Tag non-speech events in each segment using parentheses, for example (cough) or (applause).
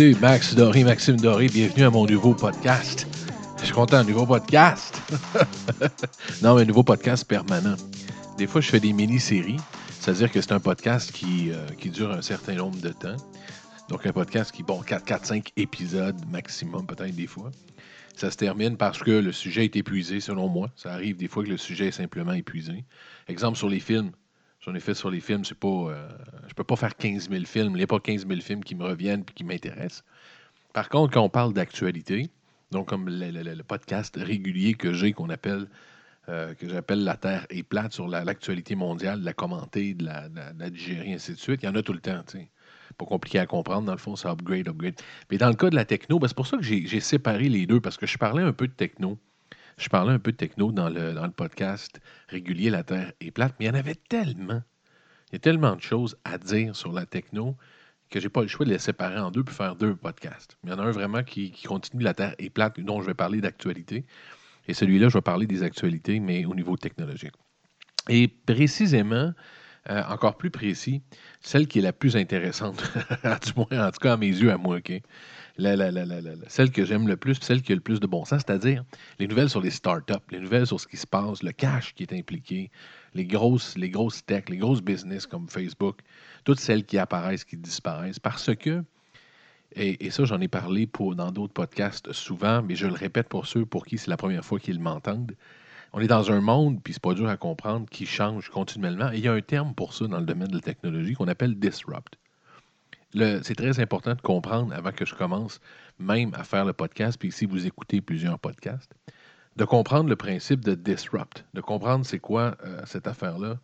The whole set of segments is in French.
Salut, Max Doré, Maxime Doré, bienvenue à mon nouveau podcast. Je suis content, nouveau podcast. (laughs) non, mais un nouveau podcast permanent. Des fois, je fais des mini-séries, c'est-à-dire que c'est un podcast qui, euh, qui dure un certain nombre de temps. Donc, un podcast qui, bon, 4-5 épisodes maximum, peut-être des fois. Ça se termine parce que le sujet est épuisé, selon moi. Ça arrive des fois que le sujet est simplement épuisé. Exemple sur les films. J'en ai fait sur les films, c'est pas. Euh, je peux pas faire 15 000 films. Il n'y a pas 15 000 films qui me reviennent et qui m'intéressent. Par contre, quand on parle d'actualité, donc comme le, podcast régulier que j'ai, qu'on appelle euh, que j'appelle La Terre est plate sur l'actualité mondiale, de la commenter, de la, digérer, ainsi de suite, il y en a tout le temps, tu. Pas compliqué à comprendre, dans le fond, c'est upgrade, upgrade. Mais dans le cas de la techno, ben, c'est pour ça que j'ai séparé les deux, parce que je parlais un peu de techno je parlais un peu de techno dans le, dans le podcast régulier La Terre est plate, mais il y en avait tellement. Il y a tellement de choses à dire sur la techno que j'ai pas le choix de les séparer en deux puis faire deux podcasts. Il y en a un vraiment qui, continue La Terre est plate, dont je vais parler d'actualité. Et celui-là, je vais parler des actualités, mais au niveau technologique. Et précisément, euh, encore plus précis, celle qui est la plus intéressante, (laughs) du moins, en tout cas à mes yeux, à moi, OK? celle que j'aime le plus, celle qui a le plus de bon sens, c'est-à-dire les nouvelles sur les startups, les nouvelles sur ce qui se passe, le cash qui est impliqué, les grosses, les grosses tech, les grosses business comme Facebook, toutes celles qui apparaissent, qui disparaissent, parce que, et, ça j'en ai parlé pour, dans d'autres podcasts souvent, mais je le répète pour ceux pour qui c'est la première fois qu'ils m'entendent, on est dans un monde, puis c'est pas dur à comprendre, qui change continuellement. Il y a un terme pour ça dans le domaine de la technologie qu'on appelle disrupt c'est très important de comprendre avant que je commence même à faire le podcast, puis si vous écoutez plusieurs podcasts, de comprendre le principe de disrupt, de comprendre c'est quoi euh, cette affaire-là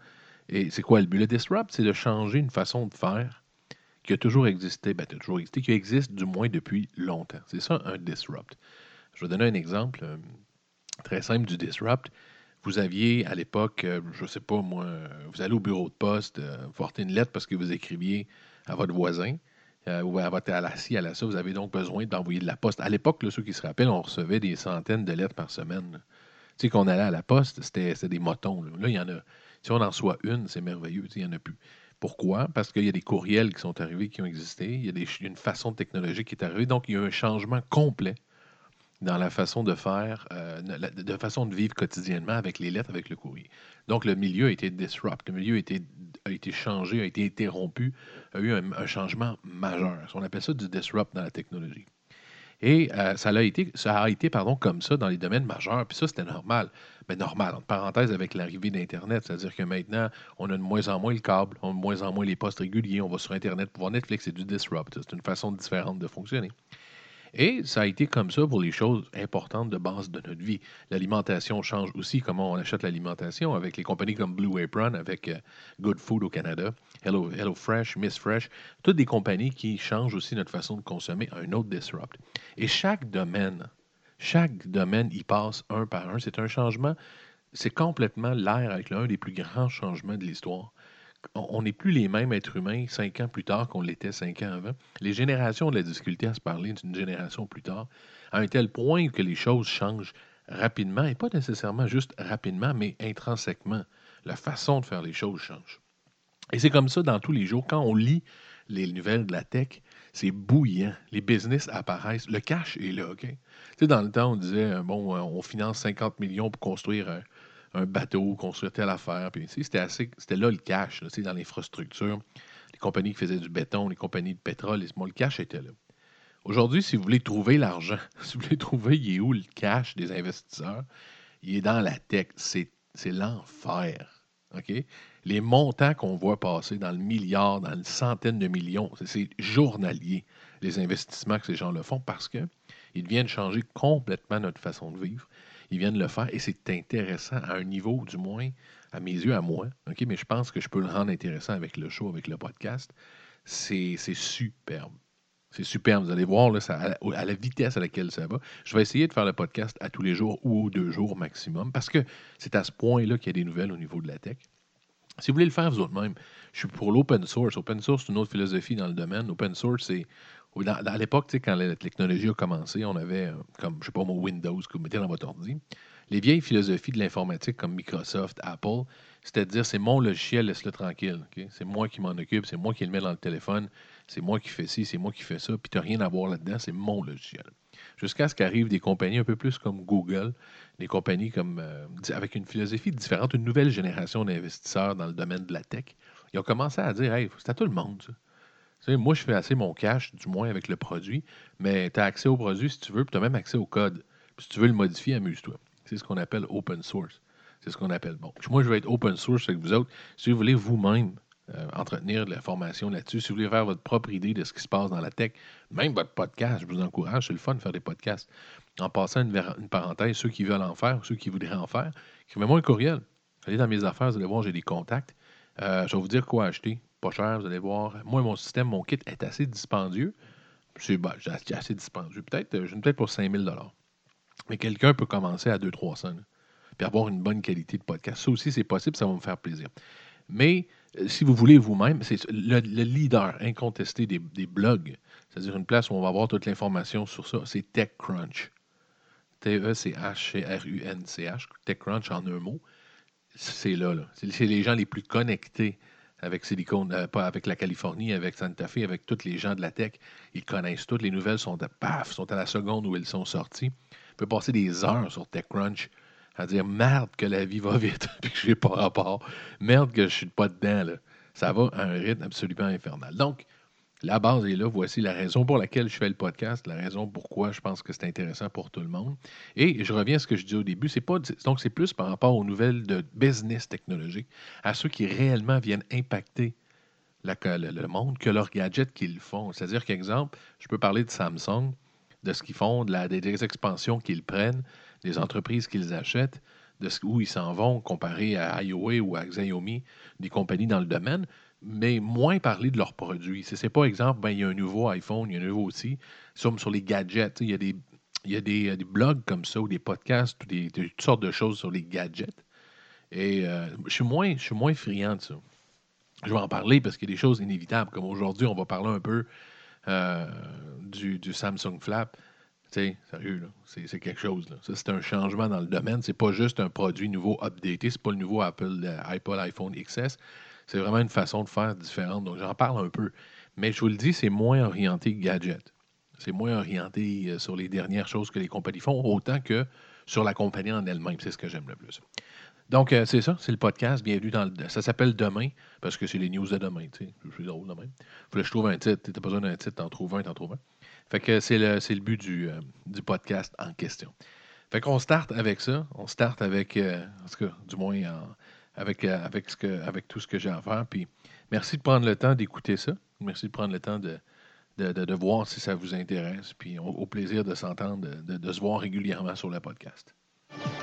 et c'est quoi le but. Le disrupt, c'est de changer une façon de faire qui a toujours existé, ben, toujours existé, qui existe du moins depuis longtemps. C'est ça un disrupt. Je vais donner un exemple euh, très simple du disrupt. Vous aviez à l'époque, euh, je ne sais pas moi, vous allez au bureau de poste, vous portez une lettre parce que vous écriviez à votre voisin euh, ou à votre à la à la ça, vous avez donc besoin d'envoyer de la poste. À l'époque, ceux qui se rappellent, on recevait des centaines de lettres par semaine. Tu sais, qu'on allait à la poste, c'était des motons. Là. il y en a. Si on en soit une, c'est merveilleux. il n'y en a plus. Pourquoi? Parce qu'il y a des courriels qui sont arrivés, qui ont existé. Il y a des, une façon technologique qui est arrivée. Donc, il y a un changement complet dans la façon de faire, euh, de façon de vivre quotidiennement avec les lettres, avec le courrier. Donc, le milieu a été disrupt, le milieu a été, changé, a été interrompu, a eu un, changement majeur. On appelle ça du disrupt dans la technologie. Et euh, ça, a été, ça a été pardon, comme ça dans les domaines majeurs, puis ça, c'était normal. Mais normal, entre parenthèses, avec l'arrivée d'Internet, c'est-à-dire que maintenant, on a de moins en moins le câble, on a de moins en moins les postes réguliers, on va sur Internet pour voir Netflix, c'est du disrupt. C'est une façon différente de fonctionner. Et ça a été comme ça pour les choses importantes de base de notre vie. L'alimentation change aussi, comment on achète l'alimentation avec les compagnies comme Blue Apron, avec euh, Good Food au Canada, Hello, Hello Fresh, Miss Fresh, toutes des compagnies qui changent aussi notre façon de consommer, un autre disrupt. Et chaque domaine, chaque domaine y passe un par un. C'est un changement, c'est complètement l'air avec l'un des plus grands changements de l'histoire on n'est plus les mêmes êtres humains cinq ans plus tard qu'on l'était cinq ans avant. Les générations ont de la difficulté à se parler d'une génération plus tard, à un tel point que les choses changent rapidement, et pas nécessairement juste rapidement, mais intrinsèquement. La façon de faire les choses change. Et c'est comme ça dans tous les jours. Quand on lit les nouvelles de la tech, c'est bouillant. Les business apparaissent. Le cash est là, OK? Tu dans le temps, on disait, bon, on finance 50 millions pour construire un, bateau, construire telle affaire. Puis, c'était, assez, c'était là le cash, là, dans l'infrastructure. Les compagnies qui faisaient du béton, les compagnies de pétrole, le cash était là. Aujourd'hui, si vous voulez trouver l'argent, (laughs) si vous voulez trouver il est où le cash des investisseurs, il est dans la tech. C'est, l'enfer. OK? Les montants qu'on voit passer dans le milliard, dans le centaine de millions, c'est, journalier, les investissements que ces gens le font parce qu'ils viennent changer complètement notre façon de vivre ils viennent le faire et c'est intéressant à un niveau, du moins, à mes yeux, à moi. Mais je pense que je peux le rendre intéressant avec le show, avec le podcast. C'est superbe. C'est superbe. Vous allez voir là, ça, à, la, vitesse à laquelle ça va. Je vais essayer de faire le podcast à tous les jours ou deux jours maximum parce que c'est à ce point-là qu'il y a des nouvelles au niveau de la tech. Si vous voulez le faire vous autres-même, je suis pour l'open source. Open source, c'est une autre philosophie dans le domaine. Open source, c'est. À l'époque, quand la technologie a commencé, on avait, euh, comme, je sais pas, mon Windows que vous mettez dans votre ordi. Les vieilles philosophies de l'informatique comme Microsoft, Apple, c'était de dire c'est mon logiciel, laisse-le tranquille. C'est moi qui m'en occupe, c'est moi qui le mets dans le téléphone, c'est moi qui fais ci, c'est moi qui fais ça, puis tu n'as rien à voir là-dedans, c'est mon logiciel. Jusqu'à ce qu'arrivent des compagnies un peu plus comme Google, des compagnies comme euh, avec une philosophie différente, une nouvelle génération d'investisseurs dans le domaine de la tech. Ils ont commencé à dire Hey, c'est à tout le monde, ça. Moi, je fais assez mon cash, du moins avec le produit, mais tu as accès au produit si tu veux, puis tu as même accès au code. si tu veux le modifier, amuse-toi. C'est ce qu'on appelle open source. C'est ce qu'on appelle bon. Moi, je vais être open source avec vous autres. Si vous voulez vous-même euh, entretenir de la formation là-dessus, si vous voulez faire votre propre idée de ce qui se passe dans la tech, même votre podcast, je vous encourage, c'est le fun de faire des podcasts. En passant une, parenthèse, ceux qui veulent en faire, ceux qui voudraient en faire, écrivez-moi un courriel. Allez dans mes affaires, vous allez voir, j'ai des contacts. Euh, je vais vous dire quoi acheter. Cher, vous allez voir. Moi, mon système, mon kit est assez dispendieux. C'est bah, assez dispendieux. Peut-être, euh, je peut-être pour 5000 Mais quelqu'un peut commencer à 200-300 puis avoir une bonne qualité de podcast. Ça aussi, c'est possible, ça va me faire plaisir. Mais euh, si vous voulez vous-même, c'est le, leader incontesté des, blogs, c'est-à-dire une place où on va avoir toute l'information sur ça, c'est TechCrunch. T-E-C-H-C-R-U-N-C-H, TechCrunch en un mot. C'est là, là. C'est les gens les plus connectés avec Silicon, euh, pas avec la Californie, avec Santa Fe, avec tous les gens de la tech. Ils connaissent toutes. Les nouvelles sont à paf, sont à la seconde où elles sont sorties. On peut passer des heures sur TechCrunch à dire merde que la vie va vite, (laughs) puis que je n'ai pas rapport. Merde que je suis pas dedans. Là. Ça va à un rythme absolument infernal. Donc, la base est là. Voici la raison pour laquelle je fais le podcast, la raison pourquoi je pense que c'est intéressant pour tout le monde. Et je reviens à ce que je disais au début. C'est pas, donc, c'est plus par rapport aux nouvelles de business technologique, à ceux qui réellement viennent impacter le, monde que leurs gadgets qu'ils font. C'est-à-dire qu'exemple, je peux parler de Samsung, de ce qu'ils font, la, des expansions qu'ils prennent des entreprises qu'ils achètent, de où ils s'en vont comparé à Iowa ou à Xiaomi, des compagnies dans le domaine, mais moins parler de leurs produits. Ce n'est pas exemple, ben, il y a un nouveau iPhone, il y a un nouveau aussi. Sur, sur les gadgets, il y a des blogs comme ça ou des podcasts ou toutes sortes de choses sur les gadgets. Et euh, je, suis moins, moins friand de ça. Je vais en parler parce qu'il y a des choses inévitables. Comme aujourd'hui, on va parler un peu euh, du, Samsung Flap sérieux, c'est quelque chose. Ça, c'est un changement dans le domaine. C'est pas juste un produit nouveau updaté. C'est pas le nouveau Apple, euh, Apple iPhone XS. C'est vraiment une façon de faire différente. Donc, j'en parle un peu. Mais je vous le dis, c'est moins orienté gadget. C'est moins orienté euh, sur les dernières choses que les compagnies font, autant que sur la compagnie en elle-même. C'est ce que j'aime le plus. Donc, euh, c'est ça, c'est le podcast. Bienvenue dans le. Ça s'appelle Demain, parce que c'est les news de demain. Je suis drôle demain. Faut que je trouve un titre. Pas besoin d'un titre, t'en trouves un, t'en trouves un. Fait que c'est le, le but du, euh, du podcast en question. Fait qu'on start avec ça. On start avec, euh, en tout cas, du moins avec, euh, avec, ce que, avec tout ce que j'ai à faire. Puis merci de prendre le temps d'écouter ça. Merci de prendre le temps de, de, de, voir si ça vous intéresse. Puis au, plaisir de s'entendre, de, de se voir régulièrement sur le podcast.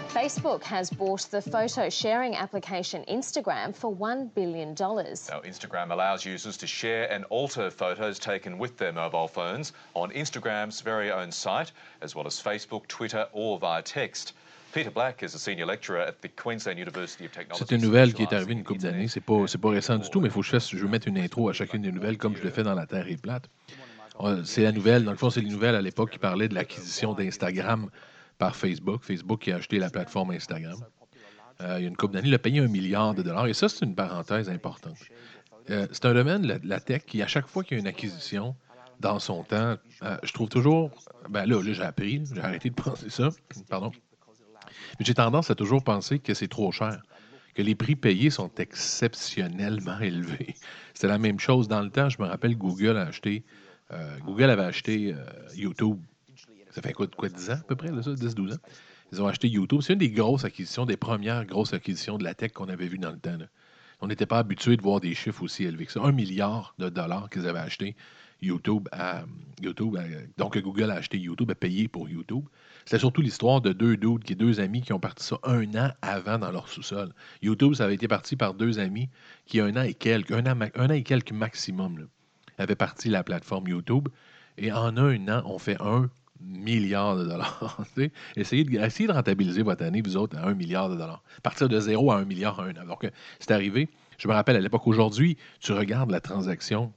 Facebook has bought the photo sharing application Instagram for $1 billion. Now, Instagram allows users to share and alter photos taken with their mobile phones on Instagram's very own site, as well as Facebook, Twitter, or via text. Peter Black is a senior lecturer at the Queensland University of Technology. C'est une nouvelle qui est arrivée une couple d'années. C'est pas, pas récent du tout, mais il faut que je fasse, je veux mettre une intro à chacune des nouvelles comme je le fais dans La Terre est plate. C'est la nouvelle, dans le fond, c'est les nouvelles à l'époque qui parlaient de l'acquisition d'Instagram par Facebook. Facebook qui a acheté la plateforme Instagram. Euh, il y a une couple d'années, il a payé un milliard de dollars. Et ça, c'est une parenthèse importante. Euh, c'est un domaine, la, la, tech, qui, à chaque fois qu'il y a une acquisition, dans son temps, euh, je trouve toujours. Ben là, là j'ai appris, j'ai arrêté de (laughs) penser ça. Pardon. Mais j'ai tendance à toujours penser que c'est trop cher, que les prix payés sont exceptionnellement (laughs) élevés. C'était la même chose dans le temps. Je me rappelle, Google a acheté. Google avait acheté YouTube ça fait quoi, quoi 10 ans à peu près, là, ça, 10-12 ans? Ils ont acheté YouTube. C'est une des grosses acquisitions, des premières grosses acquisitions de la tech qu'on avait vues dans le temps. On n'était pas habitué de voir des chiffres aussi élevés que ça. Un milliard de dollars qu'ils avaient acheté YouTube à YouTube. donc Google a acheté YouTube, a payé pour YouTube. C'était surtout l'histoire de deux doutes, qui deux amis qui ont parti ça un an avant dans leur sous-sol. YouTube, ça avait été parti par deux amis qui, un an et quelques, un an, et quelques maximum, avaient parti la plateforme YouTube. Et en un an, on fait un milliard de dollars. (laughs) essayez, de, de rentabiliser votre année, vous autres, à un milliard de dollars. Partir de zéro à un milliard en un an. Donc, c'est arrivé. Je me rappelle à l'époque, aujourd'hui, tu regardes la transaction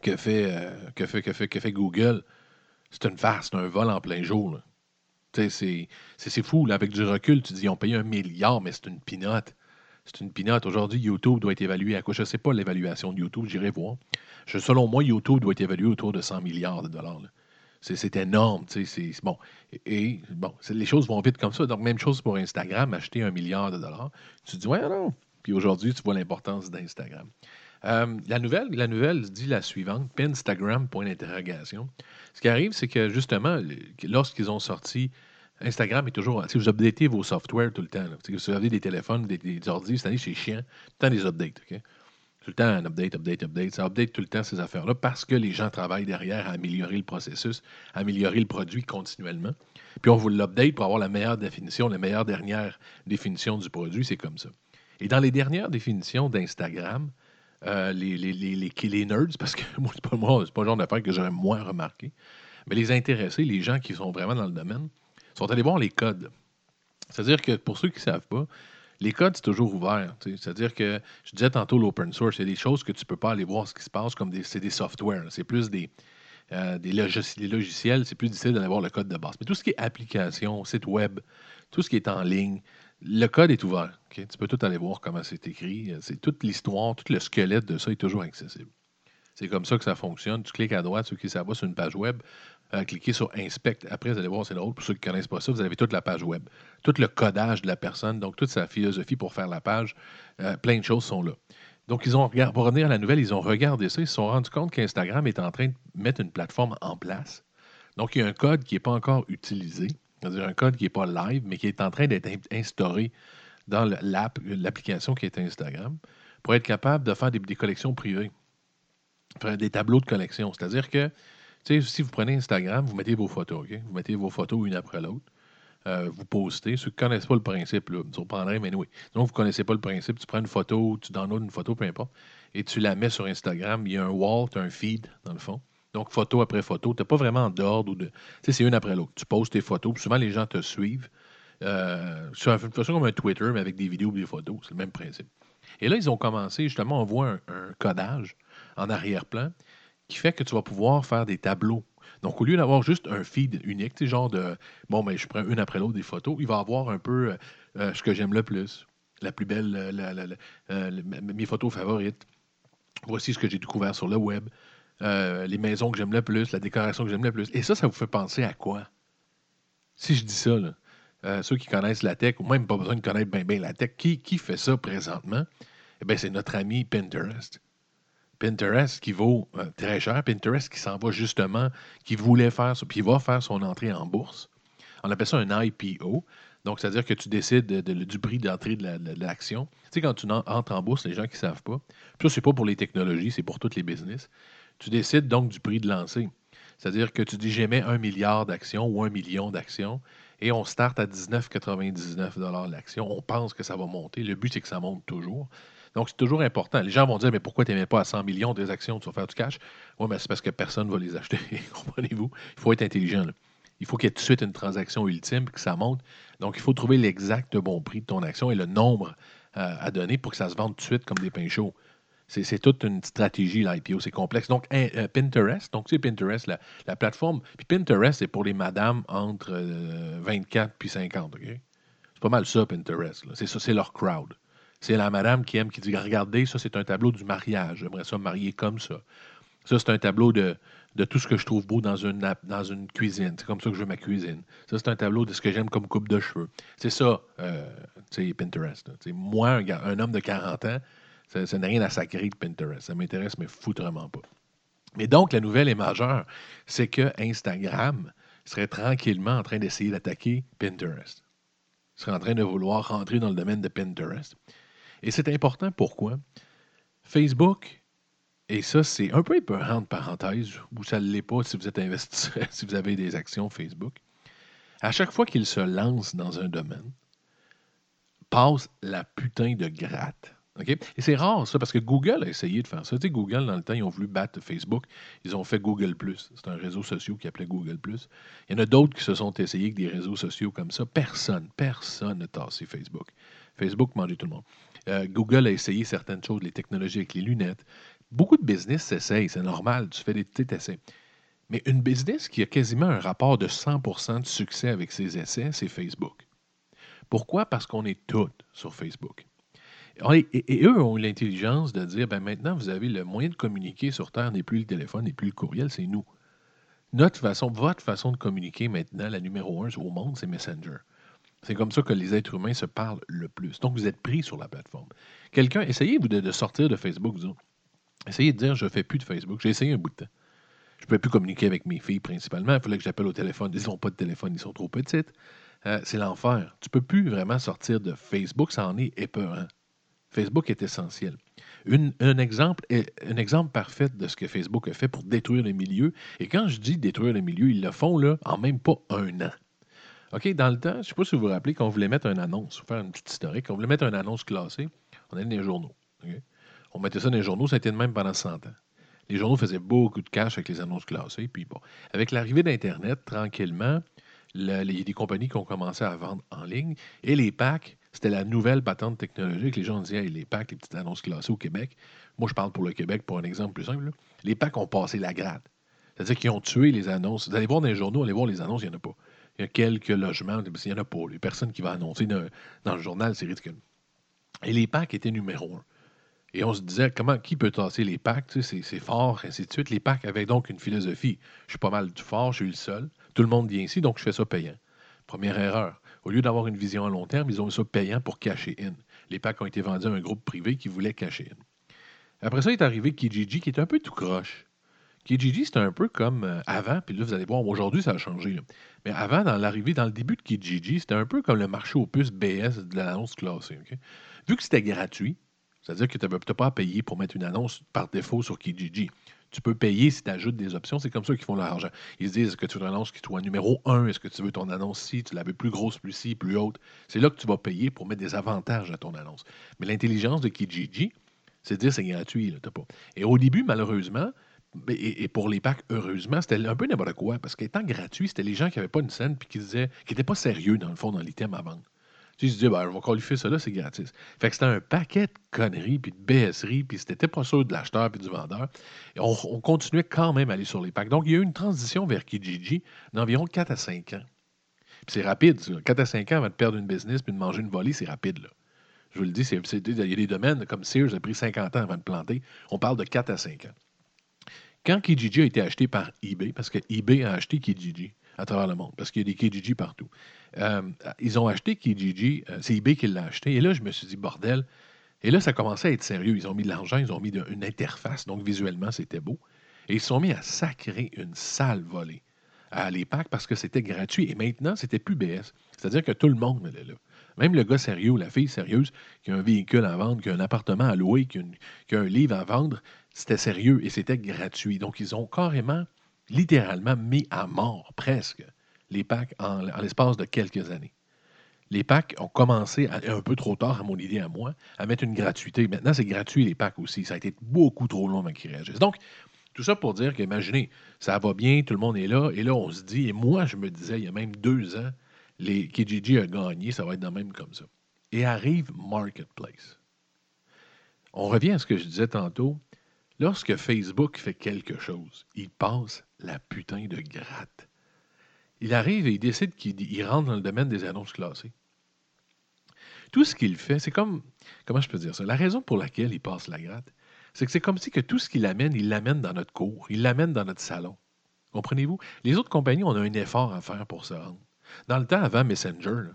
que fait, euh, que fait, que fait, que fait Google. C'est une farce, c'est un vol en plein jour. C'est fou. Là, avec du recul, tu dis, ils ont payé un milliard, mais c'est une pinote. C'est une pinote. Aujourd'hui, YouTube doit être évalué à quoi? Je ne sais pas l'évaluation de YouTube, j'irai voir. Selon moi, YouTube doit être évalué autour de 100 milliards de dollars. C'est énorme. Bon. Et, les choses vont vite comme ça. Donc, même chose pour Instagram, acheter un milliard de dollars. Tu dis, ouais, non. Puis aujourd'hui, tu vois l'importance d'Instagram. Euh, la, nouvelle, la nouvelle dit la suivante, Pinstagram. Ce qui arrive, c'est que justement, lorsqu'ils ont sorti, Instagram est toujours. Si vous updatez vos softwares tout le temps, si vous avez des téléphones, des, des ordi, cette année, c'est chiant, tout le temps des updates. Tout le temps, un update, update, update. Ça update tout le temps ces affaires-là parce que les gens travaillent derrière à améliorer le processus, à améliorer le produit continuellement. Puis on vous l'update pour avoir la meilleure définition, la meilleure dernière définition du produit. C'est comme ça. Et dans les dernières définitions d'Instagram, euh, les, les, les, nerds, parce que (laughs) moi, c'est pas, le genre d'affaires que j'aurais moins remarqué, mais les intéressés, les gens qui sont vraiment dans le domaine, sont allés voir les codes. C'est-à-dire que pour ceux qui ne savent pas, les codes, c'est toujours ouvert. C'est-à-dire que, je disais tantôt l'open source, il y a des choses que tu ne peux pas aller voir ce qui se passe, comme c'est des softwares. C'est plus des, euh, des, logiciels, c'est plus difficile d'aller voir le code de base. Mais tout ce qui est application, site web, tout ce qui est en ligne, le code est ouvert. Tu peux tout aller voir comment c'est écrit. C'est toute l'histoire, tout le squelette de ça est toujours accessible. C'est comme ça que ça fonctionne. Tu cliques à droite, ceux qui savent sur une page web, euh, cliquez sur Inspect. Après, vous allez voir, c'est drôle. Pour ceux qui ne connaissent pas ça, vous avez toute la page web, tout le codage de la personne, donc toute sa philosophie pour faire la page. Euh, plein de choses sont là. Donc, ils ont pour revenir à la nouvelle, ils ont regardé ça, ils se sont rendus compte qu'Instagram est en train de mettre une plateforme en place. Donc, il y a un code qui n'est pas encore utilisé c'est-à-dire un code qui n'est pas live, mais qui est en train d'être instauré dans l'app, l'application qui est Instagram, pour être capable de faire des, collections privées, faire des tableaux de collection. C'est-à-dire que si vous prenez Instagram, vous mettez vos photos, vous mettez vos photos une après l'autre, euh, vous postez. Ceux qui ne connaissent pas le principe, là, vous surprendrez, mais oui. Donc, vous ne connaissez pas le principe, tu prends une photo, tu downloads une photo, peu importe, et tu la mets sur Instagram. Il y a un wall, tu as un feed, dans le fond. Donc, photo après photo. Tu n'as pas vraiment d'ordre ou de. Tu sais, c'est une après l'autre. Tu postes tes photos, souvent les gens te suivent. Euh, sur une comme un Twitter, mais avec des vidéos et des photos. C'est le même principe. Et là, ils ont commencé, justement, on voit un, codage en arrière-plan qui fait que tu vas pouvoir faire des tableaux. Donc, au lieu d'avoir juste un feed unique, tu genre de bon, ben, je prends une après l'autre des photos, il va avoir un peu euh, euh, ce que j'aime le plus, la plus belle, mes photos favorites. Voici ce que j'ai découvert sur le web. Euh, les maisons que j'aime le plus, la décoration que j'aime le plus. Et ça, ça vous fait penser à quoi? Si je dis ça, euh, ceux qui connaissent la tech, ou même pas besoin de connaître bien la tech, qui, qui fait ça présentement? Eh bien, c'est notre ami Pinterest. Pinterest qui vaut euh, très cher. Pinterest qui s'en va justement, qui voulait faire puis va faire son entrée en bourse. On appelle ça un IPO. Donc, c'est-à-dire que tu décides du prix d'entrée de l'action. tu sais, quand tu entres en bourse, les gens qui ne savent pas, ça, c'est pas pour les technologies, c'est pour tous les business. Tu décides donc du prix de lancer. C'est-à-dire que tu dis j'émets un milliard d'actions ou un million d'actions et on start à 19,99 l'action. On pense que ça va monter. Le but, c'est que ça monte toujours. Donc, c'est toujours important. Les gens vont dire, mais pourquoi tu n'émets pas à 100 millions des actions, tu vas du cash? Oui, mais c'est parce que personne ne va les acheter. (laughs) Comprenez-vous? Il faut être intelligent. Il faut qu'il y ait tout de suite une transaction ultime, que ça monte. Donc, il faut trouver l'exact bon prix de ton action et le nombre euh, à donner pour que ça se vende tout de suite comme des pains chauds. C'est toute une stratégie, l'IPO, c'est complexe. Donc, euh, Pinterest, donc c'est Pinterest, la, plateforme. Puis Pinterest, c'est pour les madames entre 24 euh, puis 50, OK? C'est pas mal ça, Pinterest. C'est ça, c'est leur crowd. C'est la madame qui aime, qui dit Regardez, ça, c'est un tableau du mariage. J'aimerais ça me marier comme ça. Ça, c'est un tableau de, de tout ce que je trouve beau dans une, dans une cuisine. C'est comme ça que je veux ma cuisine. Ça, c'est un tableau de ce que j'aime comme coupe de cheveux. C'est ça, euh, Pinterest. Moi, un, un, homme de 40 ans, ça, n'a rien à sacrer de Pinterest. Ça m'intéresse, mais foutrement pas. Mais donc, la nouvelle est majeure, c'est que Instagram serait tranquillement en train d'essayer d'attaquer Pinterest. Il serait en train de vouloir rentrer dans le domaine de Pinterest. Et c'est important pourquoi? Facebook, et ça, c'est un peu épeurant de parenthèse, ou ça ne l'est pas si vous êtes investisseur, (laughs) si vous avez des actions Facebook. À chaque fois qu'il se lance dans un domaine, passe la putain de gratte. Et c'est rare, ça, parce que Google a essayé de faire ça. Tu sais, Google, dans le temps, ils ont voulu battre Facebook. Ils ont fait Google. C'est un réseau social qui appelait Google. Il y en a d'autres qui se sont essayés avec des réseaux sociaux comme ça. Personne, personne n'a tassé Facebook. Facebook mangeait tout le monde. Euh, Google a essayé certaines choses, les technologies avec les lunettes. Beaucoup de business s'essayent, c'est normal. Tu fais des petits essais. Mais une business qui a quasiment un rapport de 100% de succès avec ses essais, c'est Facebook. Pourquoi? Parce qu'on est tous sur Facebook. Et, eux ont l'intelligence de dire, ben maintenant, vous avez le moyen de communiquer sur Terre n'est plus le téléphone, n'est plus le courriel, c'est nous. Notre façon, votre façon de communiquer maintenant, la numéro un au monde, c'est Messenger. C'est comme ça que les êtres humains se parlent le plus. Donc, vous êtes pris sur la plateforme. Quelqu'un, essayez-vous de, sortir de Facebook, disons. Essayez de dire, je ne fais plus de Facebook. J'ai essayé un bout de temps. Je ne peux plus communiquer avec mes filles principalement. Il fallait que j'appelle au téléphone. Ils n'ont pas de téléphone, ils sont trop petites. Euh, c'est l'enfer. Tu ne peux plus vraiment sortir de Facebook, ça en est épeurant. Facebook est essentiel. un, exemple, parfait de ce que Facebook a fait pour détruire les milieux, et quand je dis détruire les milieux, ils le font là, en même pas un an. Dans le temps, je ne sais pas si vous vous rappelez, qu'on voulait mettre une annonce, faire une petite historique, on voulait mettre une annonce classée, on allait dans les journaux. On mettait ça dans les journaux, ça a été de même pendant 100 ans. Les journaux faisaient beaucoup de cash avec les annonces classées. Avec l'arrivée d'Internet, tranquillement, il y a des compagnies qui ont commencé à vendre en ligne et les packs c'était la nouvelle patente technologique. Les gens disaient, les packs, les petites annonces classées au Québec. Moi, je parle pour le Québec pour un exemple plus simple. Les packs ont passé la grade. C'est-à-dire qu'ils ont tué les annonces. Vous allez voir dans les journaux, allez voir les annonces, il n'y en a pas. Il y a quelques logements, il n'y en a pas. Les personnes qui vont annoncer dans, le journal, c'est ridicule. Et les packs étaient numéro un. Et on se disait, comment, qui peut tasser les packs? c'est, fort, ainsi de suite. Les packs avaient donc une philosophie. Je suis pas mal fort, je suis le seul. Tout le monde vient ici, donc je fais ça payant. Première erreur. Au lieu d'avoir une vision à long terme, ils ont eu ça payant pour cacher in. Les packs ont été vendus à un groupe privé qui voulait cacher in. Après ça est arrivé Kijiji, qui est un peu tout croche. Kijiji, c'était un peu comme euh, avant, puis là, vous allez voir, aujourd'hui, ça a changé. Mais avant, dans l'arrivée, dans le début de Kijiji, c'était un peu comme le marché aux puces BS de l'annonce classée. Vu que c'était gratuit, c'est-à-dire que tu n'avais pas à payer pour mettre une annonce par défaut sur Kijiji tu peux payer si tu ajoutes des options. C'est comme ça qu'ils font leur argent. Ils se disent est-ce que tu veux une annonce qui soit numéro 1 Est-ce que tu veux ton annonce ci Tu la veux plus grosse, plus ci, plus haute? C'est là que tu vas payer pour mettre des avantages à ton annonce. Mais l'intelligence de Kijiji, c'est de dire c'est gratuit. Là, pas. Et au début, malheureusement, et, pour les packs, heureusement, c'était un peu n'importe quoi. Parce qu'étant gratuit, c'était les gens qui n'avaient pas une scène puis qui disaient qui n'étaient pas sérieux, dans le fond, dans l'item à vendre. Tu sais, je dis, ben, je vais qualifier ça là, c'est gratis. Fait que c'était un paquet de conneries, puis de BSeries, puis c'était pas sûr de l'acheteur puis du vendeur. On, continuait quand même à aller sur les packs. Donc, il y a eu une transition vers Kijiji d'environ 4 à 5 ans. Puis c'est rapide, ça. 4 à 5 ans avant de perdre une business puis de manger une volée, c'est rapide. Je vous le dis, il y a des domaines comme Sears a pris 50 ans avant de planter. On parle de 4 à 5 ans. Quand Kijiji a été acheté par eBay, parce que eBay a acheté Kijiji à travers le monde, parce qu'il y a des Kijiji partout. Euh, ils ont acheté Kijiji, euh, c'est eBay qui l'a acheté. Et là, je me suis dit, bordel. Et là, ça commençait à être sérieux. Ils ont mis de l'argent, ils ont mis une interface, donc visuellement, c'était beau. Et ils se sont mis à sacrer une sale volée à l'époque parce que c'était gratuit. Et maintenant, c'était plus BS. C'est-à-dire que tout le monde est là. Même le gars sérieux la fille sérieuse qui a un véhicule à vendre, qui a un appartement à louer, qui a un livre à vendre, c'était sérieux et c'était gratuit. Donc, ils ont carrément, littéralement, mis à mort, presque, les packs en, l'espace de quelques années. Les packs ont commencé un peu trop tard, à mon idée à moi, à mettre une gratuité. Maintenant, c'est gratuit, les packs aussi. Ça a été beaucoup trop long avant qu'ils réagissent. Donc, tout ça pour dire qu'imaginez, ça va bien, tout le monde est là, et là, on se dit, et moi, je me disais, il y a même deux ans, les Kijiji a gagné, ça va être dans même comme ça. Et arrive Marketplace. On revient à ce que je disais tantôt. Lorsque Facebook fait quelque chose, il passe la putain de gratte. Il arrive et il décide qu'il rentre dans le domaine des annonces classées. Tout ce qu'il fait, c'est comme, comment je peux dire ça? La raison pour laquelle il passe la gratte, c'est que c'est comme si tout ce qu'il amène, il l'amène dans notre cours, il l'amène dans notre salon. Comprenez-vous? Les autres compagnies, on a un effort à faire pour se rendre. Dans le temps, avant Messenger,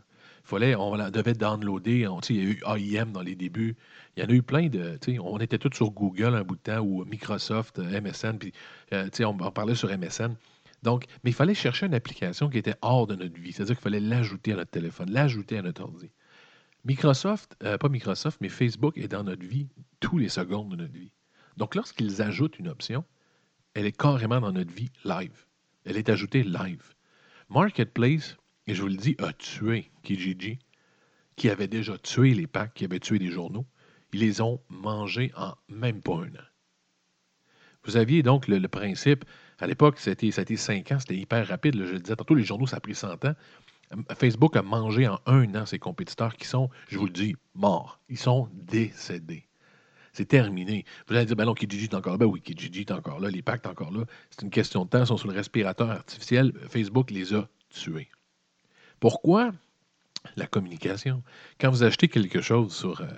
fallait, on devait downloader, il y a eu AIM dans les débuts, il y en a eu plein de, on était tous sur Google un bout de temps, ou Microsoft, MSN, puis euh, on, on parlait sur MSN. Donc, mais il fallait chercher une application qui était hors de notre vie. C'est-à-dire qu'il fallait l'ajouter à notre téléphone, l'ajouter à notre ordi. Microsoft, euh, pas Microsoft, mais Facebook est dans notre vie tous les secondes de notre vie. Donc, lorsqu'ils ajoutent une option, elle est carrément dans notre vie live. Elle est ajoutée live. Marketplace, et je vous le dis, a tué Kijiji, qui avait déjà tué les packs, qui avait tué les journaux. Ils les ont mangés en même pas un an. Vous aviez donc le, principe, à l'époque, ça a été 5 ans, c'était hyper rapide. je le disais tantôt, les journaux, ça a pris 100 ans. Facebook a mangé en un an ses compétiteurs qui sont, je vous le dis, morts. Ils sont décédés. C'est terminé. Vous allez dire, ben non, Kijiji est encore là. Ben oui, Kijiji est encore là. Les packs sont encore là. C'est une question de temps. Ils sont sur le respirateur artificiel. Facebook les a tués. Pourquoi? La communication? Quand vous achetez quelque chose sur, euh,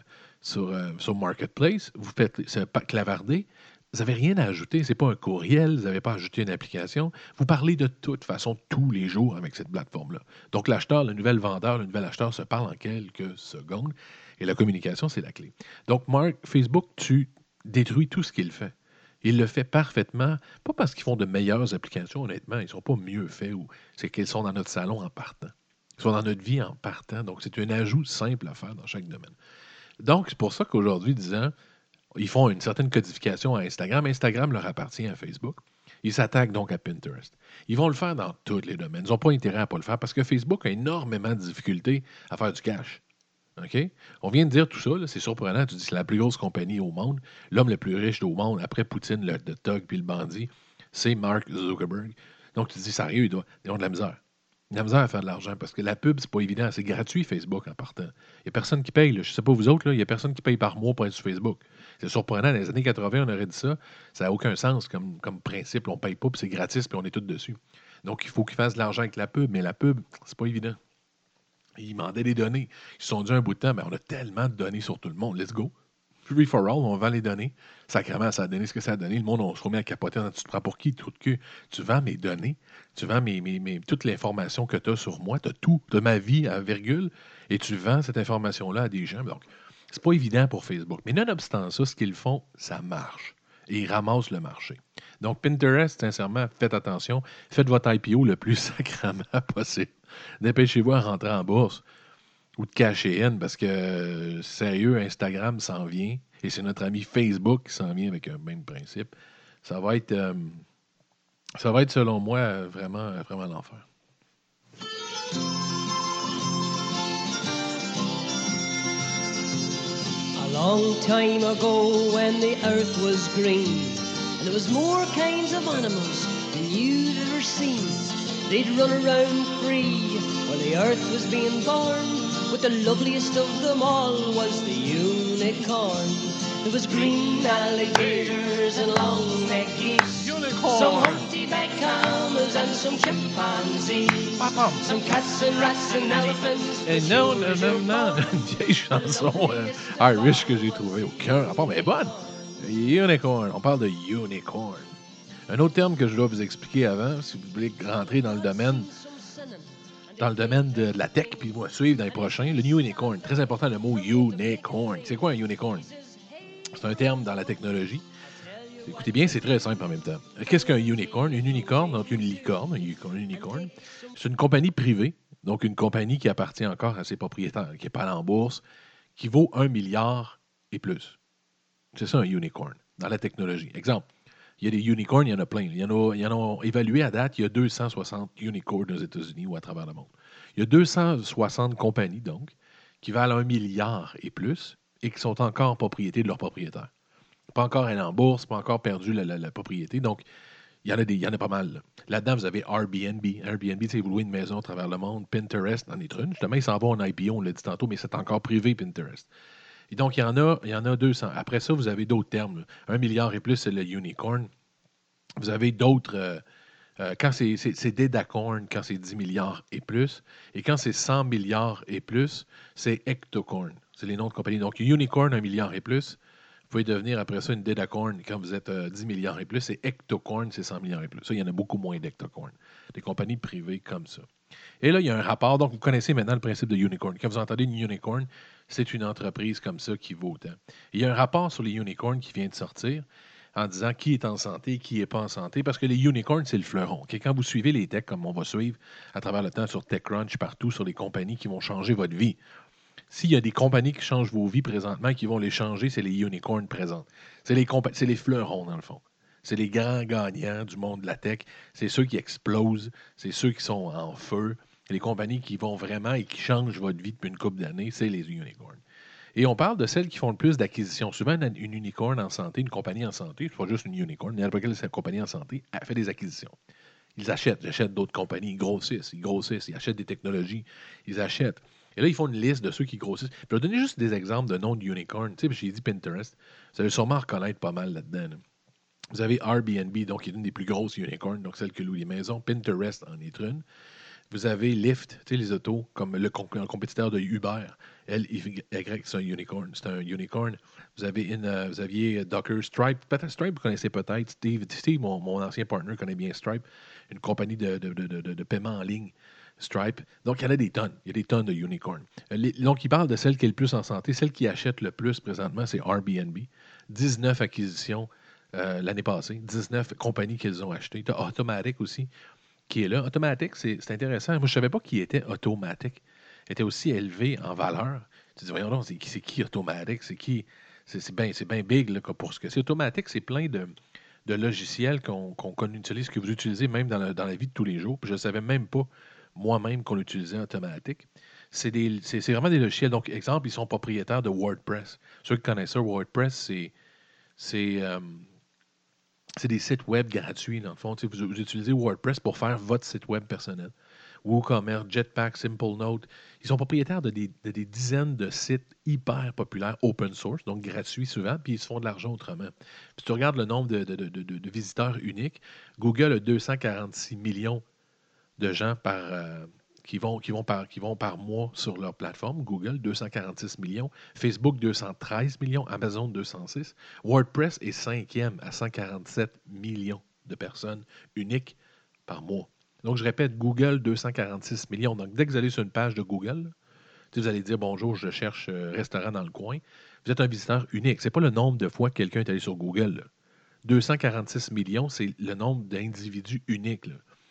euh, Marketplace, vous faites ce clavardé, vous n'avez rien à ajouter. Ce n'est pas un courriel, vous n'avez pas ajouté une application. Vous parlez de toute façon tous les jours avec cette plateforme-là. Donc, l'acheteur, le nouvel vendeur, le nouvel acheteur se parle en quelques secondes et la communication, c'est la clé. Donc, Mark, Facebook, tu détruis tout ce qu'il fait. Il le fait parfaitement, pas parce qu'ils font de meilleures applications, honnêtement, ils ne sont pas mieux faits ou c'est qu'ils sont dans notre salon en partant. Ils sont dans notre vie en partant. Donc, c'est un ajout simple à faire dans chaque domaine. Donc, c'est pour ça qu'aujourd'hui, disant, ils font une certaine codification à Instagram. Instagram leur appartient à Facebook. Ils s'attaquent donc à Pinterest. Ils vont le faire dans tous les domaines. Ils n'ont pas intérêt à ne pas le faire parce que Facebook a énormément de difficultés à faire du cash. OK? On vient de dire tout ça, c'est surprenant. Tu dis c'est la plus grosse compagnie au monde, l'homme le plus riche au monde, après Poutine, le, le Tug puis le bandit, c'est Mark Zuckerberg. Donc tu dis sérieux, ils, doivent, ils ont de la misère. Il a misère à faire de l'argent parce que la pub, c'est pas évident. C'est gratuit, Facebook, en partant. Il n'y a personne qui paye. Je ne sais pas vous autres, il n'y a personne qui paye par mois pour être sur Facebook. C'est surprenant. Dans les années 80, on aurait dit ça. Ça n'a aucun sens comme, principe. On ne paye pas, puis c'est gratis, puis on est tous dessus. Donc, il faut qu'ils fassent de l'argent avec la pub. Mais la pub, c'est pas évident. Ils demandaient des données. Ils se sont dit un bout de temps, mais on a tellement de données sur tout le monde. Let's go. Free for all, on vend les données. Sacrément, ça a donné ce que ça a donné. Le monde, on se remet à capoter. Tu te prends pour qui, tout Tu vends mes données. Tu vends toute l'information que tu as sur moi. Tu as tout de ma vie à virgule. Et tu vends cette information-là à des gens. Donc, c'est pas évident pour Facebook. Mais nonobstant ça, ce qu'ils font, ça marche. Et ils ramassent le marché. Donc, Pinterest, sincèrement, faites attention. Faites votre IPO le plus (laughs) sacrément possible. Dépêchez-vous à rentrer en bourse ou de cacher N parce que, sérieux, Instagram s'en vient et c'est notre ami Facebook qui s'en vient avec un même principe. Ça va être, euh, ça va être selon moi, vraiment, vraiment l'enfer. A long time ago when the earth was green and there was more kinds of animals than you'd ever seen. They'd run around free while the earth was being born But the loveliest of them all was the unicorn. There was green alligators and long-necked geese. Unicorn. Some humpty-back camels and some chimpanzees. Some cats and rats and elephants. Et non, non, non, non, une vieille chanson euh, Irish que j'ai trouvée au cœur. rapport, mais bonne. Unicorn. On parle de unicorn. Un autre terme que je dois vous expliquer avant, si vous voulez rentrer dans le domaine dans le domaine de, la tech, puis vous suivre dans les prochains, le unicorn. Très important le mot unicorn. C'est quoi un unicorn? C'est un terme dans la technologie. Écoutez bien, c'est très simple en même temps. Qu'est-ce qu'un unicorn? Une unicorn, donc une licorne, un unicorn, c'est une compagnie privée, donc une compagnie qui appartient encore à ses propriétaires, qui n'est pas en bourse, qui vaut un milliard et plus. C'est ça un unicorn dans la technologie. Exemple, il y a des unicorns, il y en a plein. Il y en a, il en évalué à date, il y a 260 unicorns aux États-Unis ou à travers le monde. Il y a 260 compagnies, donc, qui valent un milliard et plus et qui sont encore en propriété de leurs propriétaires. Pas encore allé en bourse, pas encore perdu la, propriété. Donc, il y, en a des, il y en a pas mal. Là-dedans, vous avez Airbnb. Airbnb, c'est vous louez une maison à travers le monde. Pinterest en est une. Justement, ils s'en vont en IPO, on l'a dit tantôt, mais c'est encore privé, Pinterest. Et donc, il y en a, il y en a 200. Après ça, vous avez d'autres termes. Un milliard et plus, c'est le unicorn. Vous avez d'autres. Euh, euh, quand c'est Dedacorn, quand c'est 10 milliards et plus. Et quand c'est 100 milliards et plus, c'est Ectocorn. C'est les noms de compagnies. Donc, Unicorn, 1 milliard et plus. Vous pouvez devenir après ça une Dedacorn quand vous êtes 10 euh, milliards et plus. Et Ectocorn, c'est 100 milliards et plus. Ça, il y en a beaucoup moins d'Ectocorn. Des compagnies privées comme ça. Et là, il y a un rapport. Donc, vous connaissez maintenant le principe de unicorn. Quand vous entendez une unicorn, c'est une entreprise comme ça qui vaut autant. il y a un rapport sur les unicorns qui vient de sortir en disant qui est en santé, qui n'est pas en santé, parce que les unicorns, c'est le fleuron. Quand vous suivez les techs, comme on va suivre à travers le temps sur TechCrunch, partout, sur les compagnies qui vont changer votre vie, S'il y a des compagnies qui changent vos vies présentement, qui vont les changer, c'est les unicorns présentes. C'est les, c'est les fleurons, dans le fond. C'est les grands gagnants du monde de la tech. C'est ceux qui explosent. C'est ceux qui sont en feu. Les compagnies qui vont vraiment et qui changent votre vie depuis une couple d'années, c'est les unicorns. Et on parle de celles qui font le plus d'acquisitions. Souvent, une unicorn en santé, une compagnie en santé, pas juste une unicorn, n'importe quelle compagnie en santé, elle fait des acquisitions. Ils achètent, ils achètent d'autres compagnies, ils grossissent, ils grossissent, ils achètent des technologies, ils achètent. Et là, ils font une liste de ceux qui grossissent. je vais donner juste des exemples de noms de unicorn. Tu sais, j'ai dit Pinterest. Vous allez sûrement reconnaître pas mal là-dedans. Vous avez Airbnb, donc qui est une des plus grosses unicorns, donc celle qui loue les maisons. Pinterest en est une. Vous avez Lyft, tu sais, les autos, comme le, compétiteur de Uber. L-Y, c'est un unicorn. C'est un unicorn. Vous, avez euh, vous aviez Docker, Stripe. Peut-être Stripe, vous connaissez peut-être. Steve, Steve mon, mon, ancien partner, connaît bien Stripe, une compagnie de, de, de, de, paiement en ligne. Stripe. Donc, il y en a des tonnes. Il y a des tonnes de unicorns. Euh, donc, il parle de celle qui est le plus en santé. Celle qui achète le plus présentement, c'est Airbnb. 19 acquisitions euh, l'année passée. 19 compagnies qu'ils ont achetées. Tu as Automatic aussi qui est là. Automatic, c'est intéressant. Moi, je ne savais pas qui était Automatic. Il était aussi élevé en valeur. Tu dis, voyons c'est qui, Automatic? C'est qui? C'est bien bien big là, pour ce que c'est. Automatic, c'est plein de, de logiciels qu'on utilise, que vous utilisez même dans dans la, vie de tous les jours. Puis je ne savais même pas moi-même qu'on utilisait Automatic. C'est vraiment des logiciels. Donc, exemple, ils sont propriétaires de WordPress. Ceux qui connaissent ça, WordPress, c'est euh, c'est des sites web gratuits, dans le fond. Vous, utilisez WordPress pour faire votre site web personnel. WooCommerce, Jetpack, SimpleNote. Ils sont propriétaires de des, dizaines de sites hyper populaires, open source, donc gratuits souvent, puis ils se font de l'argent autrement. si tu regardes le nombre de, visiteurs uniques, Google a 246 millions de gens par, euh, qui vont, qui, vont par, qui vont par mois sur leur plateforme. Google, 246 millions. Facebook, 213 millions. Amazon, 206. WordPress est cinquième à 147 millions de personnes uniques par mois. Donc, je répète, Google, 246 millions. Donc, dès que vous allez sur une page de Google, vous allez dire bonjour, je cherche euh, restaurant dans le coin. Vous êtes un visiteur unique. Ce n'est pas le nombre de fois que quelqu'un est allé sur Google. 246 millions, c'est le nombre d'individus uniques.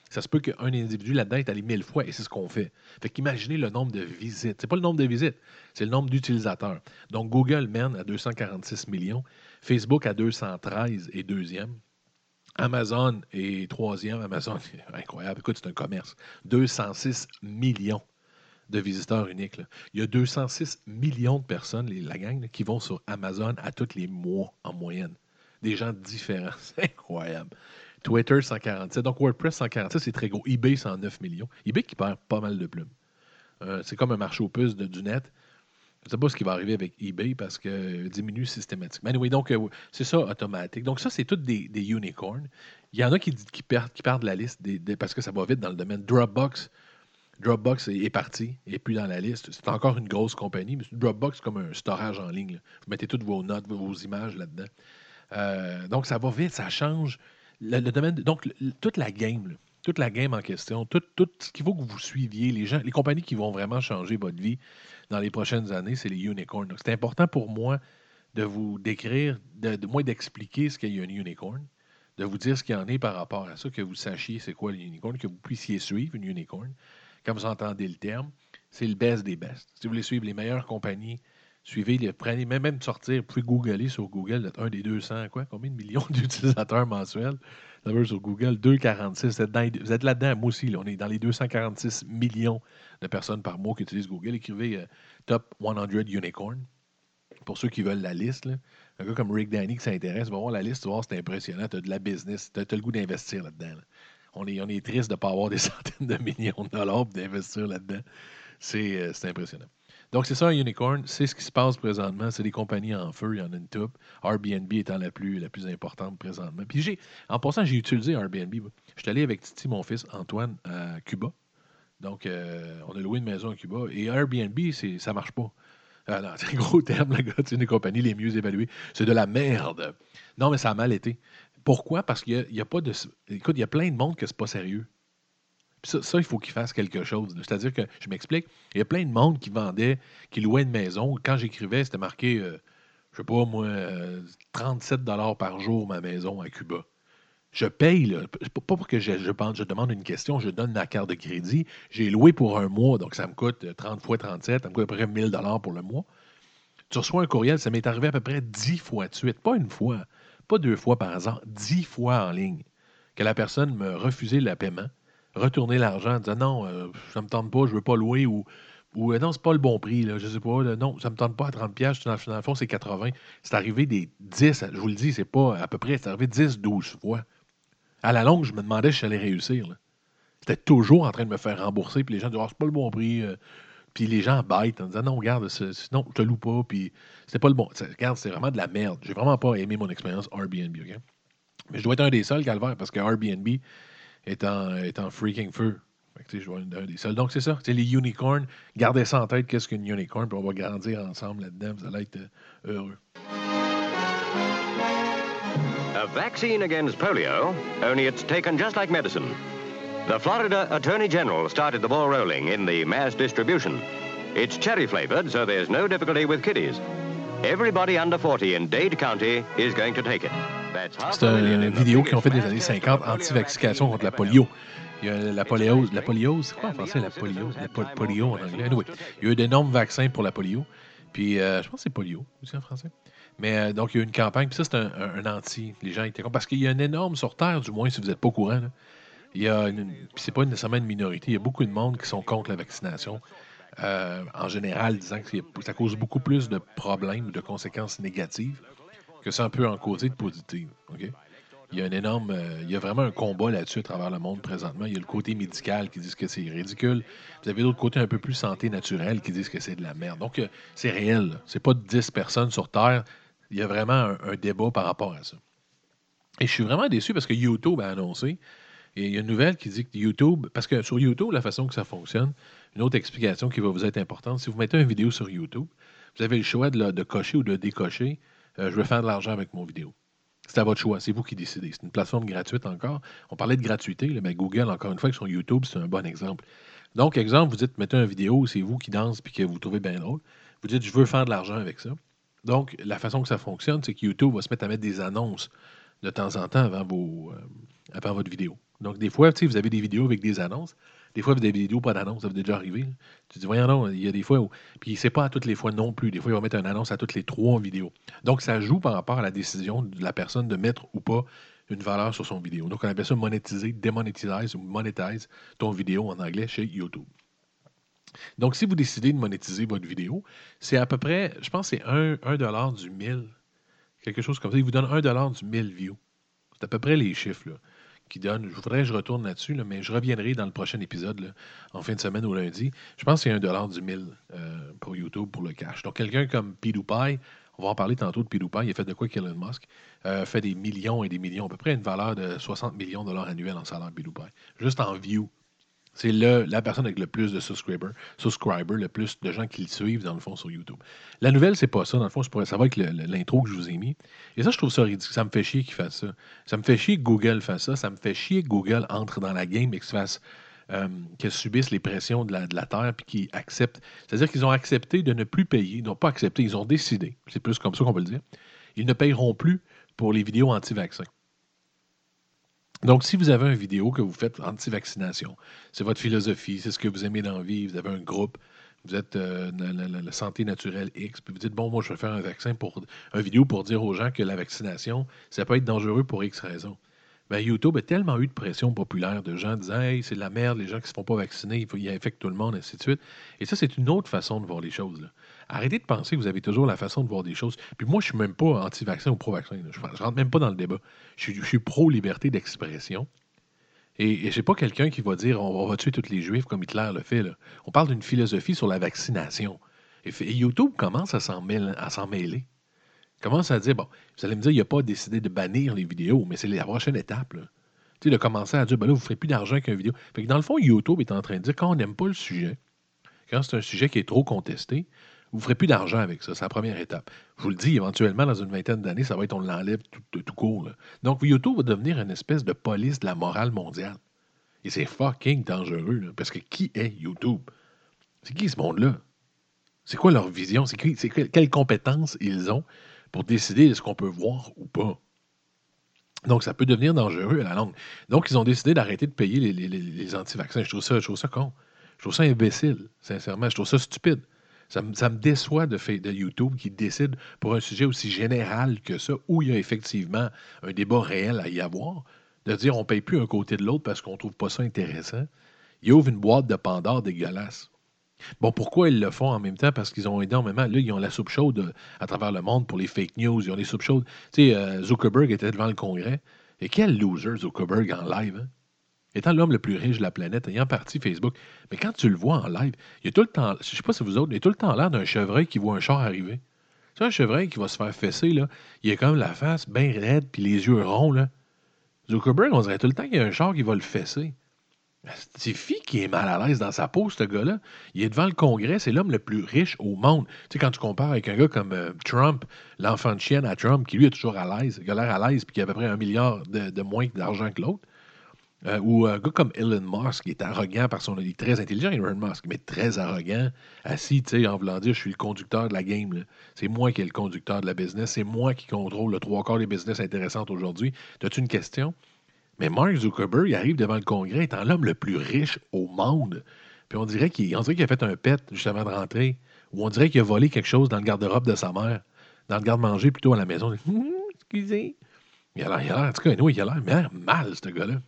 Ça se peut qu'un individu là-dedans est allé mille fois et c'est ce qu'on fait. Fait qu'imaginez le nombre de visites. C'est pas le nombre de visites, c'est le nombre d'utilisateurs. Donc, Google mène à 246 millions, Facebook à 213 et deuxième. Amazon est troisième. Amazon, (laughs) incroyable. Écoute, c'est un commerce. 206 millions de visiteurs uniques. Il y a 206 millions de personnes, la gang, qui vont sur Amazon à tous les mois en moyenne. Des gens différents. (laughs) C'est incroyable. Twitter 147. Donc WordPress 147, c'est très gros. eBay 109 millions. eBay qui perd pas mal de plumes. Euh, c'est comme un marché aux puces de, du net. Je ne sais pas ce qui va arriver avec eBay parce que diminue systématiquement. Anyway, donc euh, c'est ça automatique. Donc ça, c'est toutes des, unicorns. Il y en a qui, perdent, perdent la liste parce que ça va vite dans le domaine. Dropbox, Dropbox est, parti, il n'est plus dans la liste. C'est encore une grosse compagnie, mais Dropbox, c'est comme un storage en ligne. Vous mettez toutes vos notes, vos images là-dedans. Euh, donc ça va vite, ça change le, domaine, donc toute la game, toute la game en question, tout, ce qu'il faut que vous suiviez, les gens, les compagnies qui vont vraiment changer votre vie dans les prochaines années, c'est les unicorns. Donc, c'est important pour moi de vous décrire, de, moi d'expliquer ce qu'est un unicorn, de vous dire ce qu'il y en est par rapport à ça, que vous sachiez c'est quoi le unicorn, que vous puissiez suivre une unicorn. Quand vous entendez le terme, c'est le best des best. Si vous voulez suivre les meilleures compagnies Suivez, les, prenez, même, même sortir, vous pouvez googler sur Google, un des 200, quoi, combien de millions (laughs) d'utilisateurs mensuels? sur Google, 246. Vous êtes, là-dedans, moi aussi, on est dans les 246 millions de personnes par mois qui utilisent Google. Écrivez euh, Top 100 Unicorn. Pour ceux qui veulent la liste, un gars comme Rick Danny qui s'intéresse, va voir la liste, tu vois, c'est impressionnant. Tu as de la business, tu as, le goût d'investir là-dedans. On, est, triste de ne pas avoir des (laughs) centaines de millions de dollars d'investir là-dedans. Euh, c'est impressionnant. Donc, c'est ça un unicorn. C'est ce qui se passe présentement. C'est des compagnies en feu. Il y en a une top. Airbnb étant la plus, la plus importante présentement. Puis, j'ai, en passant, j'ai utilisé Airbnb. Je suis allé avec Titi, mon fils Antoine, à Cuba. Donc, euh, on a loué une maison à Cuba. Et Airbnb, c'est, ça marche pas. Ah (laughs) c'est un gros terme, le gars. C'est une des compagnies les mieux évaluées. C'est de la merde. Non, mais ça a mal été. Pourquoi? Parce qu'il n'y a, a, pas de. Écoute, il y a plein de monde que c'est pas sérieux. Ça, il faut qu'il fasse quelque chose. C'est-à-dire que, je m'explique, il y a plein de monde qui vendait, qui louait une maison. Quand j'écrivais, c'était marqué, je euh, je sais pas moi, 37 euh, dollars par jour ma maison à Cuba. Je paye, là. Pas pour que je, je, je, demande une question, je donne ma carte de crédit. J'ai loué pour un mois, donc ça me coûte 30 fois 37, ça me coûte à peu près 1000 pour le mois. Tu reçois un courriel, ça m'est arrivé à peu près 10 fois de suite, pas une fois, pas deux fois par an, 10 fois en ligne, que la personne me refusait le paiement, retourner l'argent en disant non, euh, ça ne me tente pas, je ne veux pas louer ou ou euh, non, c'est pas le bon prix, là, je sais pas, non, ça me tente pas à 30 pièces dans, le fond, c'est 80. C'est arrivé des 10, je vous le dis, c'est pas à peu près, c'est arrivé 10, 12 fois. À la longue, je me demandais si j'allais réussir. C'était toujours en train de me faire rembourser, puis les gens disaient, oh, c'est pas le bon prix. Euh. puis les gens bêtent en disant, non, regarde, sinon, je te loue pas, puis c'était pas le bon. Regarde, c'est vraiment de la merde. J'ai vraiment pas aimé mon expérience Airbnb, OK? Mais je dois être un des seuls, Calvaire, parce que Airbnb est en, est en freaking feu. Fait je vois un des seuls. Donc, c'est ça. Les unicorns. Gardez ça en tête, qu'est-ce qu'une unicorn, puis on va grandir ensemble là-dedans. Vous allez être euh, heureux. A vaccine against polio, only it's taken just like medicine. The Florida Attorney General started the ball rolling in the mass distribution. It's cherry flavored, so there's no difficulty with kiddies. Everybody under 40 in Dade County is going to take it. C'est une vidéo qu'ils ont fait des années 50, anti-vaccination contre la polio. Il y a la poliose. La poliose, c'est quoi en français la poliose? La polio en anglais. Anyway, il y a eu d'énormes vaccins pour la polio. Puis euh, je pense que c'est polio aussi en français. Mais euh, donc, il y a eu une campagne. Puis ça, c'est un, anti. Les gens étaient Parce qu'il y a un énorme sur Terre, du moins, si vous n'êtes pas au courant. Là. Il y a une... Puis c'est pas nécessairement une minorité. Il y a beaucoup de monde qui sont contre la vaccination. Euh, en général, disant que ça cause beaucoup plus de problèmes ou de conséquences négatives que ça peut en causer de positives. Il y a un énorme, euh, il y a vraiment un combat là-dessus à travers le monde présentement. Il y a le côté médical qui dit que c'est ridicule. Vous avez l'autre côté un peu plus santé naturelle qui disent que c'est de la merde. Donc, euh, c'est réel. C'est pas 10 personnes sur Terre. Il y a vraiment un, débat par rapport à ça. Et je suis vraiment déçu parce que YouTube a annoncé, et il y a une nouvelle qui dit que YouTube, parce que sur YouTube, la façon que ça fonctionne, une autre explication qui va vous être importante, si vous mettez une vidéo sur YouTube, vous avez le choix de, cocher ou de décocher, euh, je veux faire de l'argent avec mon vidéo. C'est à votre choix. C'est vous qui décidez. C'est une plateforme gratuite encore. On parlait de gratuité, mais Google, encore une fois, sur YouTube, c'est un bon exemple. Donc, exemple, vous dites, mettez une vidéo, c'est vous qui danse puis que vous trouvez bien drôle. Vous dites, je veux faire de l'argent avec ça. Donc, la façon que ça fonctionne, c'est que YouTube va se mettre à mettre des annonces de temps en temps avant, vos, euh, avant votre vidéo. Donc, des fois, vous avez des vidéos avec des annonces. Des fois, vous avez des vidéos pas d'annonce, ça vous est déjà arrivé. Tu dis, voyons non, il y a des fois où. Puis c'est pas à toutes les fois non plus. Des fois, il va mettre une annonce à toutes les trois vidéos. Donc, ça joue par rapport à la décision de la personne de mettre ou pas une valeur sur son vidéo. Donc, on appelle ça monétiser, démonétise ou monétise ton vidéo en anglais chez YouTube. Donc, si vous décidez de monétiser votre vidéo, c'est à peu près, je pense c'est 1, 1 du 1000, quelque chose comme ça. Il vous donne 1 du 1000 views. C'est à peu près les chiffres. Là qui donne. Je voudrais que je retourne là-dessus, mais je reviendrai dans le prochain épisode, en fin de semaine ou lundi. Je pense que c'est un dollar du mille euh, pour YouTube pour le cash. Donc, quelqu'un comme PewDiePie, on va en parler tantôt de PewDiePie, il a fait de quoi Elon Musk, euh, fait des millions et des millions, à peu près une valeur de 60 millions de dollars annuels en salaire PewDiePie. Juste en view. C'est la personne avec le plus de subscribers, le plus de gens qui le suivent, dans le fond, sur YouTube. La nouvelle, c'est pas ça. Dans le fond, je pourrais savoir que l'intro que je vous ai mis. Et ça, je trouve ça ridicule. Ça me fait chier qu'il fasse ça. Ça me fait chier que Google fasse ça. Ça me fait chier que Google entre dans la game et fasse. Euh, qu'elle subisse les pressions de la, de la Terre puis qu'ils acceptent. C'est-à-dire qu'ils ont accepté de ne plus payer. Ils n'ont pas accepté, ils ont décidé. C'est plus comme ça qu'on peut le dire. Ils ne payeront plus pour les vidéos anti-vaccins. Donc, si vous avez une vidéo que vous faites anti-vaccination, c'est votre philosophie, c'est ce que vous aimez dans la vie, vous avez un groupe, vous êtes euh, la, santé naturelle X, puis vous dites, bon, moi, je vais faire un vaccin pour, une vidéo pour dire aux gens que la vaccination, ça peut être dangereux pour X raisons. Bien, YouTube a tellement eu de pression populaire de gens disant, hey, c'est de la merde, les gens qui ne se font pas vacciner, il, faut, il infecte tout le monde, ainsi de suite. Et ça, c'est une autre façon de voir les choses. Là. Arrêtez de penser que vous avez toujours la façon de voir des choses. Puis moi, je suis même pas anti-vaccin ou pro-vaccin. Je ne rentre même pas dans le débat. Je suis, pro-liberté d'expression. Et, je j'ai pas quelqu'un qui va dire on, va tuer tous les Juifs comme Hitler le fait. On parle d'une philosophie sur la vaccination. Et, YouTube commence à s'en mêler. Commence à dire bon, vous allez me dire, il n'a pas décidé de bannir les vidéos, mais c'est la prochaine étape. Tu sais, de commencer à dire ben là, vous ne ferez plus d'argent qu'une vidéo. Dans le fond, YouTube est en train de dire quand on n'aime pas le sujet, quand c'est un sujet qui est trop contesté, vous ne ferez plus d'argent avec ça. C'est la première étape. Je vous le dis, éventuellement, dans une vingtaine d'années, ça va être on l'enlève tout, court. Donc, YouTube va devenir une espèce de police de la morale mondiale. Et c'est fucking dangereux, parce que qui est YouTube? C'est qui ce monde-là? C'est quoi leur vision? C'est quelles compétences ils ont pour décider de ce qu'on peut voir ou pas? Donc, ça peut devenir dangereux à la longue. Donc, ils ont décidé d'arrêter de payer les, anti-vaccins. Je trouve, je trouve ça con. Je trouve ça imbécile, sincèrement. Je trouve ça stupide. Ça, me- déçoit de, de YouTube qui décide pour un sujet aussi général que ça, où il y a effectivement un débat réel à y avoir, de dire on ne paye plus un côté de l'autre parce qu'on ne trouve pas ça intéressant. Ils ouvrent une boîte de Pandore dégueulasse. Bon, pourquoi ils le font en même temps? Parce qu'ils ont énormément. Là, ils ont la soupe chaude euh, à travers le monde pour les fake news. Ils ont des soupes chaudes. Tu sais, euh, Zuckerberg était devant le Congrès. Et quel loser, Zuckerberg, en live. hein? Étant l'homme le plus riche de la planète, ayant parti Facebook. Mais quand tu le vois en live, il y a tout le temps. Je sais pas si vous autres, il a tout le temps l'air d'un chevreuil qui voit un char arriver. Tu un chevreuil qui va se faire fesser, là. Il a comme la face bien raide, puis les yeux ronds, là. Zuckerberg, on dirait tout le temps qu'il y a un char qui va le fesser. C'est fille qui est mal à l'aise dans sa peau, ce gars-là. Il est devant le Congrès, c'est l'homme le plus riche au monde. Tu sais, quand tu compares avec un gars comme euh, Trump, l'enfant de chienne à Trump, qui lui est toujours à l'aise, qui a l'air à l'aise, puis qui a à peu près un milliard de moins d'argent que l'autre, euh, ou un gars comme Elon Musk, qui est arrogant par son. Il est très intelligent, Elon Musk, mais très arrogant, assis, tu sais, en voulant dire je suis le conducteur de la game. C'est moi qui est le conducteur de la business, c'est moi qui contrôle le trois quarts des business intéressantes aujourd'hui. As-tu une question? Mais Mark Zuckerberg, il arrive devant le Congrès étant l'homme le plus riche au monde. Puis on dirait qu'il qu'il a fait un pet juste avant de rentrer. Ou on dirait qu'il a volé quelque chose dans le garde-robe de sa mère. Dans le garde-manger plutôt à la maison. (laughs) Excusez. Il a l'air, en tout cas, anyway, il a l'air mal, ce gars-là.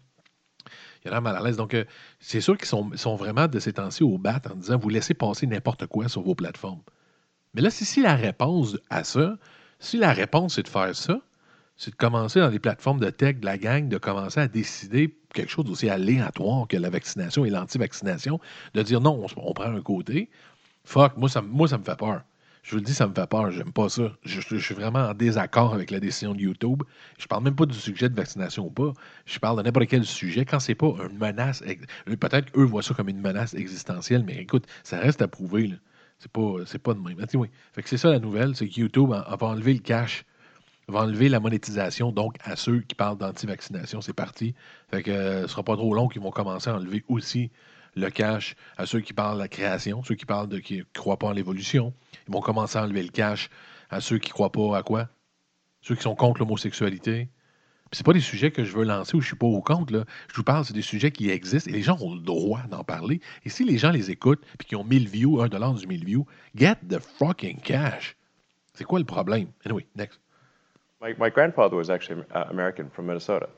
Il a l'air mal à l'aise. Donc, euh, c'est sûr qu'ils sont, sont vraiment de ces temps-ci au bat en disant vous laissez passer n'importe quoi sur vos plateformes. Mais là, si, si la réponse à ça, si la réponse c'est de faire ça, c'est de commencer dans les plateformes de tech de la gang, de commencer à décider quelque chose d'aussi aléatoire que la vaccination et l'anti-vaccination, de dire non, on, on prend un côté. Fuck, moi ça, moi, ça me fait peur. Je vous le dis, ça me fait peur. J'aime pas ça. Je, suis vraiment en désaccord avec la décision de YouTube. Je parle même pas du sujet de vaccination ou pas. Je parle de n'importe quel sujet. Quand c'est pas une menace, ex- peut-être qu'eux voient ça comme une menace existentielle, mais écoute, ça reste à prouver. là. C'est pas, c'est pas de même. Fait que c'est ça la nouvelle, c'est que YouTube va enlever le cash va enlever la monétisation donc à ceux qui parlent d'anti-vaccination. C'est parti. Fait que euh, ce sera pas trop long qu'ils vont commencer à enlever aussi le cash à ceux qui parlent de la création, ceux qui parlent de qui ne croient pas en l'évolution. Ils vont commencer à enlever le cash à ceux qui croient pas à quoi? Ceux qui sont contre l'homosexualité. C'est pas des sujets que je veux lancer ou je suis pas au compte. Là. Je vous parle, c'est des sujets qui existent et les gens ont le droit d'en parler. Et si les gens les écoutent puis qui ont 1000 views, 1 dollar du 1000 views, get the fucking cash. C'est quoi le problème? Anyway, next. My, grandfather was actually uh, American from Minnesota.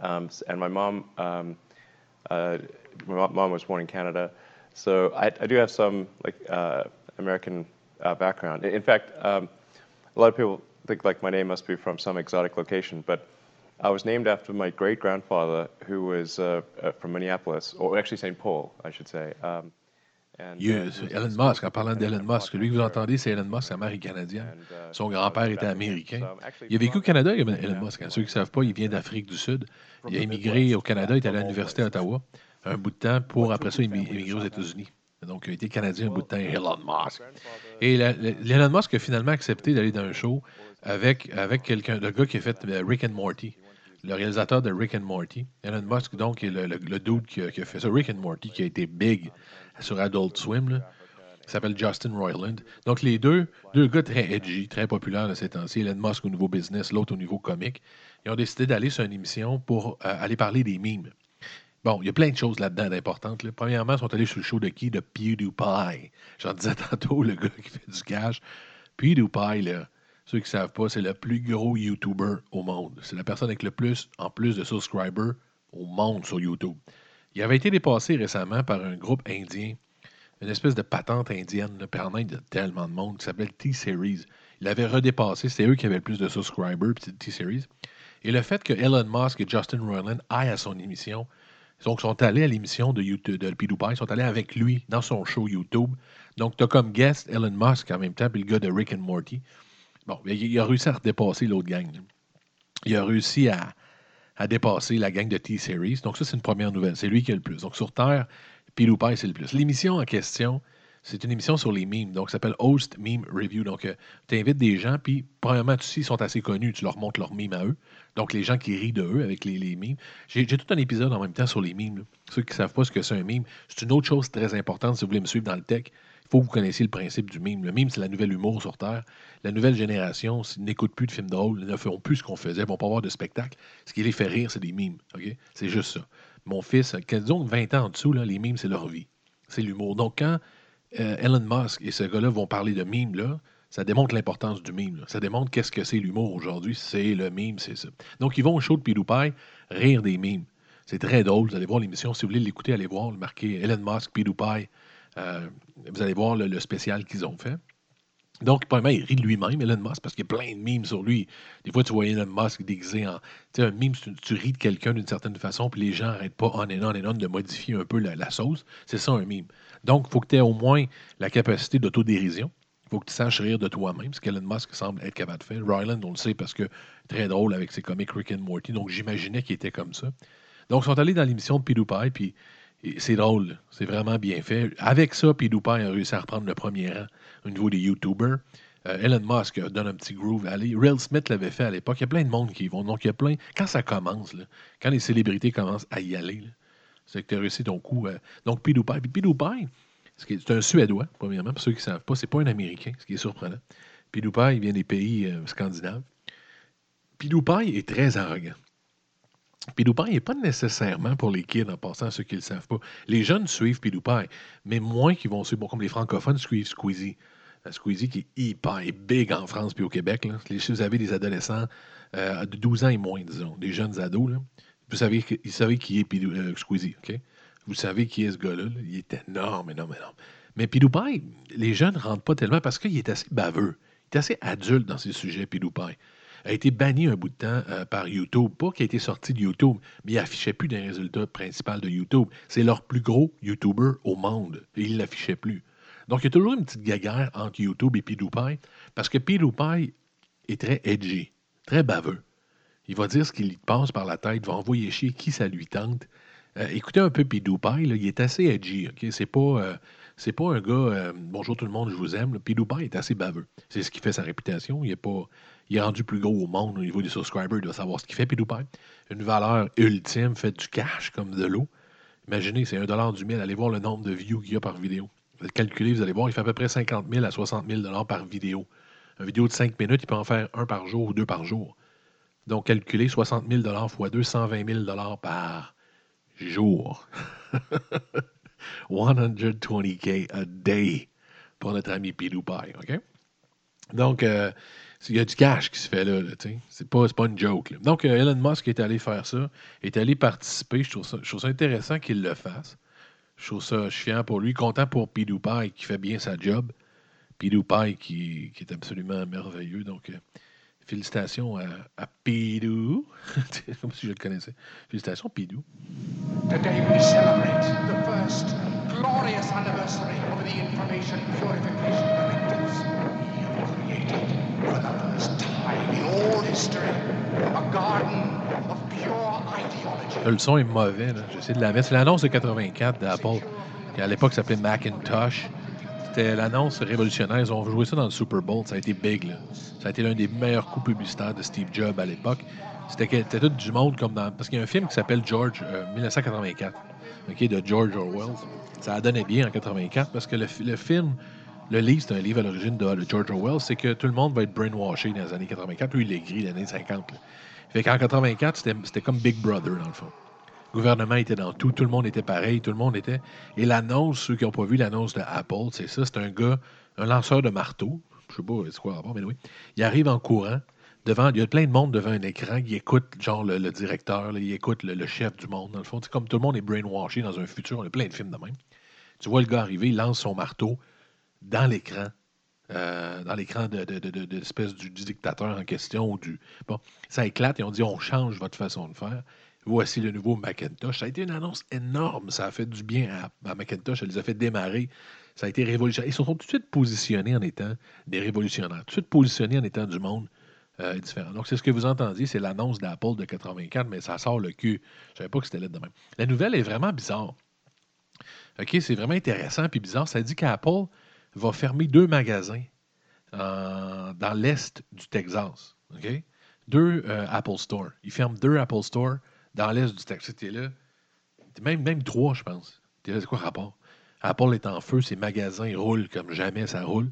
Um, and my mom, um, uh, my mom was born in Canada. So I, I do have some like uh, American uh, background. In fact, um, a lot of people think like my name must be from some exotic location, but I was named after my great grandfather who was uh, uh, from Minneapolis, or actually St. Paul, I should say. Um, and, Il y a- uh, Elon Musk, en parlant d'Elon Musk, lui que vous entendez, c'est Elon Musk, sa mère est canadienne. Uh, Son grand-père était américain. So I'm actually Il a vécu au Canada, Elon Musk. Ceux qui ne savent pas, il vient d'Afrique du Sud. Il a émigré au Canada, il est allé à l'Université d'Ottawa un bout de temps pour, après ça, émigrer aux États-Unis. Donc, il a été Canadien un bout de temps, Elon Musk. Et la- la- Elon Musk a finalement accepté d'aller dans un show avec, avec quelqu'un, le gars qui a fait euh, Rick and Morty, le réalisateur de Rick and Morty. Elon Musk, donc, est le, le, le dude qui a, qui a fait ça. Rick and Morty, qui a été big sur Adult Swim, là. Il s'appelle Justin Roiland. Donc, les deux, deux gars très edgy, très populaires de ces temps-ci, Elon Musk au niveau business, l'autre au niveau comique, ils ont décidé d'aller sur une émission pour euh, aller parler des mimes. Bon, il y a plein de choses là-dedans d'importantes. Premièrement, ils sont allés sur le show de qui? De PewDiePie. J'en disais tantôt, le gars qui fait du cash. PewDiePie, là, ceux qui ne savent pas, c'est le plus gros YouTuber au monde. C'est la personne avec le plus, en plus de subscribers, au monde sur YouTube. Il avait été dépassé récemment par un groupe indien, une espèce de patente indienne. Là, en tellement de monde qui s'appelle T-Series. Il avait redépassé, c'est eux qui avaient le plus de subscribers, T-Series. Et le fait que Elon Musk et Justin Roiland aillent à son émission, donc sont allés à l'émission de YouTube de PewDiePie, ils sont allés avec lui dans son show YouTube. Donc, tu as comme guest Elon Musk en même temps, puis le gars de Rick and Morty. Bon, il, a réussi à redépasser l'autre gang. Il a réussi à, dépasser la gang de T-Series. Donc, ça, c'est une première nouvelle. C'est lui qui a le plus. Donc, sur Terre, PewDiePie, c'est le plus. L'émission en question, c'est une émission sur les memes. Donc, ça s'appelle Host Meme Review. Donc, tu invites des gens, puis, premièrement, tu sais, ils sont assez connus, tu leur montres leurs memes à eux. Donc, les gens qui rient de eux avec les, les memes. J'ai tout un épisode en même temps sur les memes. Ceux qui ne savent pas ce que c'est un meme, c'est une autre chose très importante si vous voulez me suivre dans le tech. Il faut que vous connaissiez le principe du mime. Le mime, c'est la nouvelle humour sur Terre. La nouvelle génération n'écoute plus de films drôles, ne font plus ce qu'on faisait, ne vont pas voir de spectacle. Ce qui les fait rire, c'est des mimes. OK? C'est juste ça. Mon fils, disons 20 ans en dessous, là, les mimes, c'est leur vie. C'est l'humour. Donc, quand euh, Elon Musk et ce gars-là vont parler de mimes, là, ça démontre l'importance du mime. Ça démontre qu'est-ce que c'est l'humour aujourd'hui. C'est le mime, c'est ça. Donc, ils vont au show de PewDiePie rire des mimes. C'est très drôle. Vous allez voir l'émission. Si vous voulez l'écouter, allez voir. le Marqué Elon Musk, PewDiePie. Euh, vous allez voir le, spécial qu'ils ont fait. Donc, premièrement, il rit de lui-même, Elon Musk, parce qu'il y a plein de mimes sur lui. Des fois, tu vois Elon Musk déguisé en. Tu sais, un mime, tu ris de quelqu'un d'une certaine façon, puis les gens n'arrêtent pas on and on and on de modifier un peu la, la sauce. C'est ça, un mime. Donc, il faut que tu aies au moins la capacité d'autodérision. Il faut que tu saches rire de toi-même, ce qu'Elon Musk semble être capable de faire. Ryland, on le sait parce que très drôle avec ses comics Rick and Morty, donc j'imaginais qu'il était comme ça. Donc, ils sont allés dans l'émission de PewDiePie, puis c'est drôle, c'est vraiment bien fait. Avec ça, PewDiePie a réussi à reprendre le premier rang au niveau des YouTubers. Euh, Elon Musk donne un petit groove. Allez, Real Smith l'avait fait à l'époque. Il y a plein de monde qui y vont. Donc, il y a plein. Quand ça commence, quand les célébrités commencent à y aller, c'est que tu as réussi ton coup. euh, donc, PewDiePie. Puis c'est un Suédois, premièrement. Pour ceux qui ne savent pas, c'est pas un Américain, ce qui est surprenant. PewDiePie, il vient des pays euh, scandinaves. PewDiePie est très arrogant. PewDiePie n'est pas nécessairement pour les kids, en passant à ceux qui ne le savent pas. Les jeunes suivent PewDiePie, mais moins qui vont suivre, bon, comme les francophones suivent Squeezie. Euh, Squeezie qui est hyper big en France puis au Québec. Là. Si vous avez des adolescents de 12 ans et moins, disons, des jeunes ados, là, vous savez, que- vous savez qui est Pidou- euh, Squeezie, OK? Vous savez qui est ce gars-là. là? Il est énorme, énorme, énorme. Mais PewDiePie, les jeunes ne rentrent pas tellement parce qu'il est assez baveux. Il est assez adulte dans ses sujets, PewDiePie a été banni un bout de temps euh, par YouTube. Pas qu'il a été sorti de YouTube, mais il affichait plus des résultats principaux de YouTube. C'est leur plus gros YouTuber au monde. Et il l'affichait plus. Donc, il y a toujours une petite guéguerre entre YouTube et PewDiePie, parce que PewDiePie est très edgy, très baveux. Il va dire ce qui lui passe par la tête, va envoyer chier qui ça lui tente. Euh, écoutez un peu PewDiePie, là, il est assez edgy. ok? C'est pas, euh, pas un gars euh, bonjour tout le monde, je vous aime. là. PewDiePie est assez baveux. C'est ce qui fait sa réputation. Il est pas, il est rendu plus gros au monde au niveau des subscribers. Il doit savoir ce qu'il fait, PewDiePie. Une valeur ultime, fait du cash comme de l'eau. Imaginez, c'est un dollar du mille. Allez voir le nombre de views qu'il y a par vidéo. Vous allez calculer, vous allez voir, il fait à peu près 50 000 à 60 000 dollars par vidéo. Une vidéo de 5 minutes, il peut en faire un par jour ou deux par jour. Donc, calculez 60 000 dollars fois 2, 120 000 dollars par jour. (laughs) 120K a day pour notre ami PewDiePie, OK? Donc, euh, il y a du cash qui se fait là, là c'est pas, une joke. Donc, euh, Elon Musk est allé faire ça, est allé participer. Je trouve ça, intéressant qu'il le fasse. Je trouve ça, fier pour lui, content pour PewDiePie qui fait bien sa job. Qui, qui est absolument merveilleux. Donc, euh, félicitations à, à Pidou. (laughs) C'est comme si je le connaissais. Félicitations, Pidou. Today we celebrate the first glorious anniversary of the Information Purification Directives. We have created, for the first time in all history, a garden of pure ideology. Le son est mauvais. là. J'essaie de la mettre. C'est l'annonce de 84 d'Apple, qui à l'époque s'appelait Macintosh. C'était l'annonce révolutionnaire. Ils ont joué ça dans le Super Bowl. Ça a été big. Là. Ça a été l'un des meilleurs coups publicitaires de Steve Jobs à l'époque. C'était tout du monde comme dans. Parce qu'il y a un film qui s'appelle George, euh, 1984, ok, de George Orwell. Ça a donné bien en 84 parce que le, fi- le film, le livre, c'est un livre à l'origine de, George Orwell, c'est que tout le monde va être brainwashé dans les années 84. Lui, il est gris les années 50. là. Fait qu'en 84, c'était c'était comme Big Brother, dans le fond. Le gouvernement était dans tout, tout le monde était pareil, tout le monde était. Et l'annonce, ceux qui n'ont pas vu l'annonce de Apple, c'est ça, c'est un gars, un lanceur de marteau, je sais pas c'est quoi rapport, mais oui. Il arrive en courant, devant, il y a plein de monde devant un écran, il écoute genre le, directeur, il écoute le, chef du monde, dans le fond. C'est comme tout le monde est brainwashé dans un futur, on a plein de films de même. Tu vois le gars arriver, il lance son marteau dans l'écran. euh, dans l'écran de l'espèce du, du dictateur en question. Ou du... Bon, ça éclate et on dit on change votre façon de faire. Voici le nouveau Macintosh. Ça a été une annonce énorme. Ça a fait du bien à, Macintosh. Ça les a fait démarrer. Ça a été révolutionnaire. Ils se sont tout de suite positionnés en étant des révolutionnaires. Tout de suite positionnés en étant du monde euh, différent. Donc, c'est ce que vous entendiez. C'est l'annonce d'Apple de 84, mais ça sort le cul. Je savais pas que c'était là de même. La nouvelle est vraiment bizarre. OK, c'est vraiment intéressant puis bizarre. Ça dit qu'Apple va fermer deux magasins en- dans l'est du Texas. Deux euh, Apple Store. Ils ferment deux Apple Store dans l'est du Texas. T'es là. T'es Même, trois, je pense. T'es là, c'est quoi rapport? Apple est en feu, ses magasins roulent comme jamais ça roule.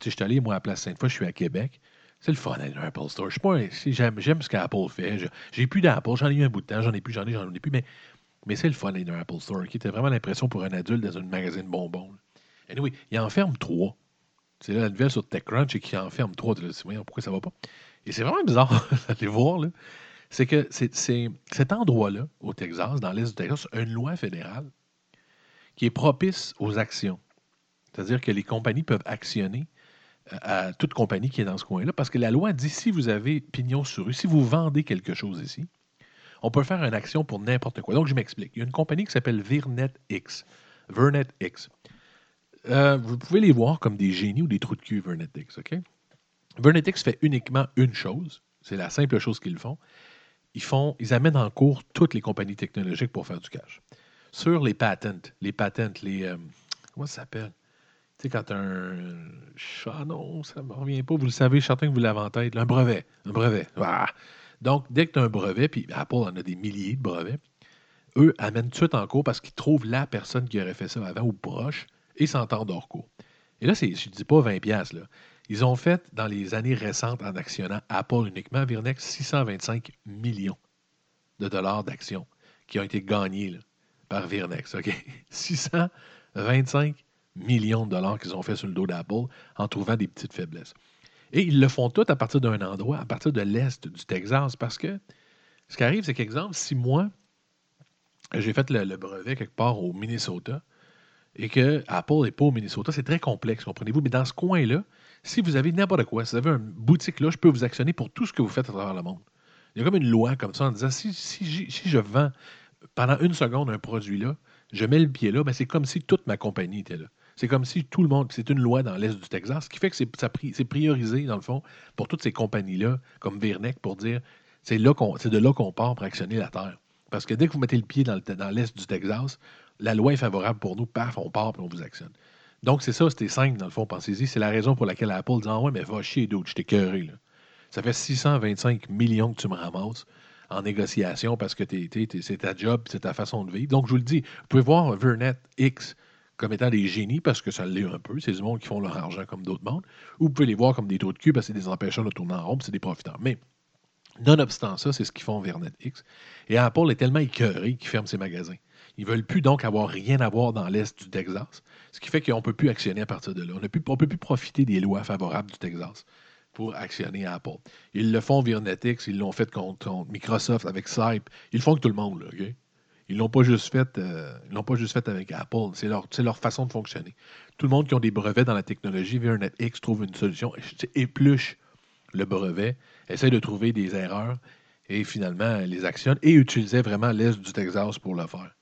Tu sais, je suis allé, moi, à Place Sainte-Foy, je suis à Québec. C'est le fun d'aller dans Apple Store. Je sais j'aime, j'aime ce qu'Apple fait. J'ai plus d'Apple, j'en ai eu un bout de temps, j'en ai plus, j'en ai, j'en ai plus, mais, c'est le fun d'aller dans Apple Store. Qui était vraiment l'impression pour un adulte dans un magasin de bonbons. là. Anyway, il enferme trois. C'est la nouvelle sur TechCrunch et qui enferme trois. Tu pourquoi ça va pas? Et c'est vraiment bizarre (laughs) d'aller voir, là. C'est que cet endroit-là, au Texas, dans l'Est du Texas, une loi fédérale qui est propice aux actions. C'est-à-dire que les compagnies peuvent actionner euh, à toute compagnie qui est dans ce coin-là, parce que la loi dit si vous avez pignon sur rue, si vous vendez quelque chose ici, on peut faire une action pour n'importe quoi. Donc, je m'explique. Il y a une compagnie qui s'appelle Virnet X. Vernet X. Euh, vous pouvez les voir comme des génies ou des trous de cul, Vernet X, OK? Vernet X fait uniquement une chose. C'est la simple chose qu'ils font. Ils, amènent en cours toutes les compagnies technologiques pour faire du cash. Sur les patents, les patents, les. euh, comment ça s'appelle? Tu sais, quand un. Ah non, ça ne me revient pas. Vous le savez, certain que vous l'avez en tête. Un brevet. Un brevet. Donc, dès que tu as un brevet, puis Apple en a des milliers de brevets, eux amènent tout de suite en cours parce qu'ils trouvent la personne qui aurait fait ça avant ou proche et s'entendent hors cours. Et là, je ne dis pas 20$. piastres, Là. Ils ont fait, dans les années récentes, en actionnant Apple uniquement, Virnex, 625 millions de dollars d'actions qui ont été gagnés par Virnex. OK? (laughs) 625 millions de dollars qu'ils ont fait sur le dos d'Apple en trouvant des petites faiblesses. Et ils le font tout à partir d'un endroit, à partir de l'Est du Texas, parce que ce qui arrive, c'est qu'exemple, si moi, j'ai fait le, le brevet quelque part au Minnesota et que Apple n'est pas au Minnesota, c'est très complexe, comprenez-vous? Mais dans ce coin-là, si vous avez n'importe quoi, si vous avez une boutique là, je peux vous actionner pour tout ce que vous faites à travers le monde. Il y a comme une loi comme ça en disant si, si, je vends pendant une seconde un produit là, je mets le pied là, ben c'est comme si toute ma compagnie était là. C'est comme si tout le monde, c'est une loi dans l'Est du Texas, ce qui fait que c'est priorisé, dans le fond, pour toutes ces compagnies-là, comme Virnec, pour dire c'est de là qu'on part pour actionner la Terre. Parce que dès que vous mettez le pied dans l'Est du Texas, la loi est favorable pour nous, paf, on part et on vous actionne. Donc, c'est ça, c'était simple, dans le fond, pensez-y. C'est la raison pour laquelle Apple dit Ah ouais, mais va chier d'autres, je t'ai cœuré. Là. Ça fait 625 millions que tu me ramasses en négociation parce que c'est ta job, c'est ta façon de vivre. Donc, je vous le dis, vous pouvez voir Vernet X comme étant des génies parce que ça l'est un peu. C'est du monde qui font leur argent comme d'autres mondes. Ou vous pouvez les voir comme des trous de cul parce que c'est des empêcheurs de tourner en rond, c'est des profiteurs. Mais, nonobstant ça, c'est ce qu'ils font Vernet X. Et Apple est tellement écœuré qu'ils ferment ses magasins. Ils veulent plus donc avoir rien à voir dans l'Est du Texas, ce qui fait qu'on ne peut plus actionner à partir de là. On ne peut plus profiter des lois favorables du Texas pour actionner Apple. Ils le font via Netix, ils l'ont fait contre, Microsoft avec Skype. Ils le font avec tout le monde, là? Ils l'ont euh, l'ont pas juste fait avec Apple. C'est leur, façon de fonctionner. Tout le monde qui ont des brevets dans la technologie, via X trouve une solution, épluche le brevet, essaie de trouver des erreurs et finalement les actionne et utilisait vraiment l'Est du Texas pour le faire.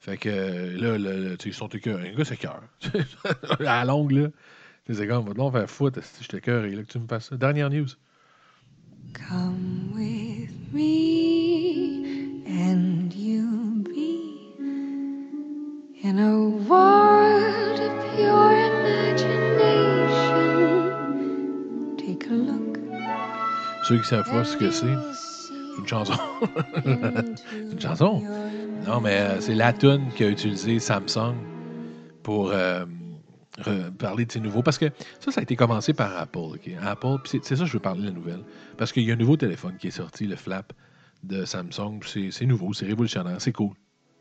Fait que là, le- le- tu sais, ils sont écœurés. Un gars, c'est cœur. (laughs) à la longue, là. C'est comme, va donc faire foutre, je t'écœuré, là, que tu me fasses ça. Dernière news. Come with me, and you'll be in a world of pure imagination. Take a look. Ceux qui savent pas ce que c'est, c'est une chanson. C'est une chanson. Non, mais euh, c'est la tune qu'a utilisé Samsung pour euh, parler de ses nouveaux. Parce que ça, ça a été commencé par Apple. ok? Apple, puis c'est ça que je veux parler de la nouvelle. Parce qu'il y a un nouveau téléphone qui est sorti, le Flap de Samsung. C'est nouveau, c'est révolutionnaire, c'est cool.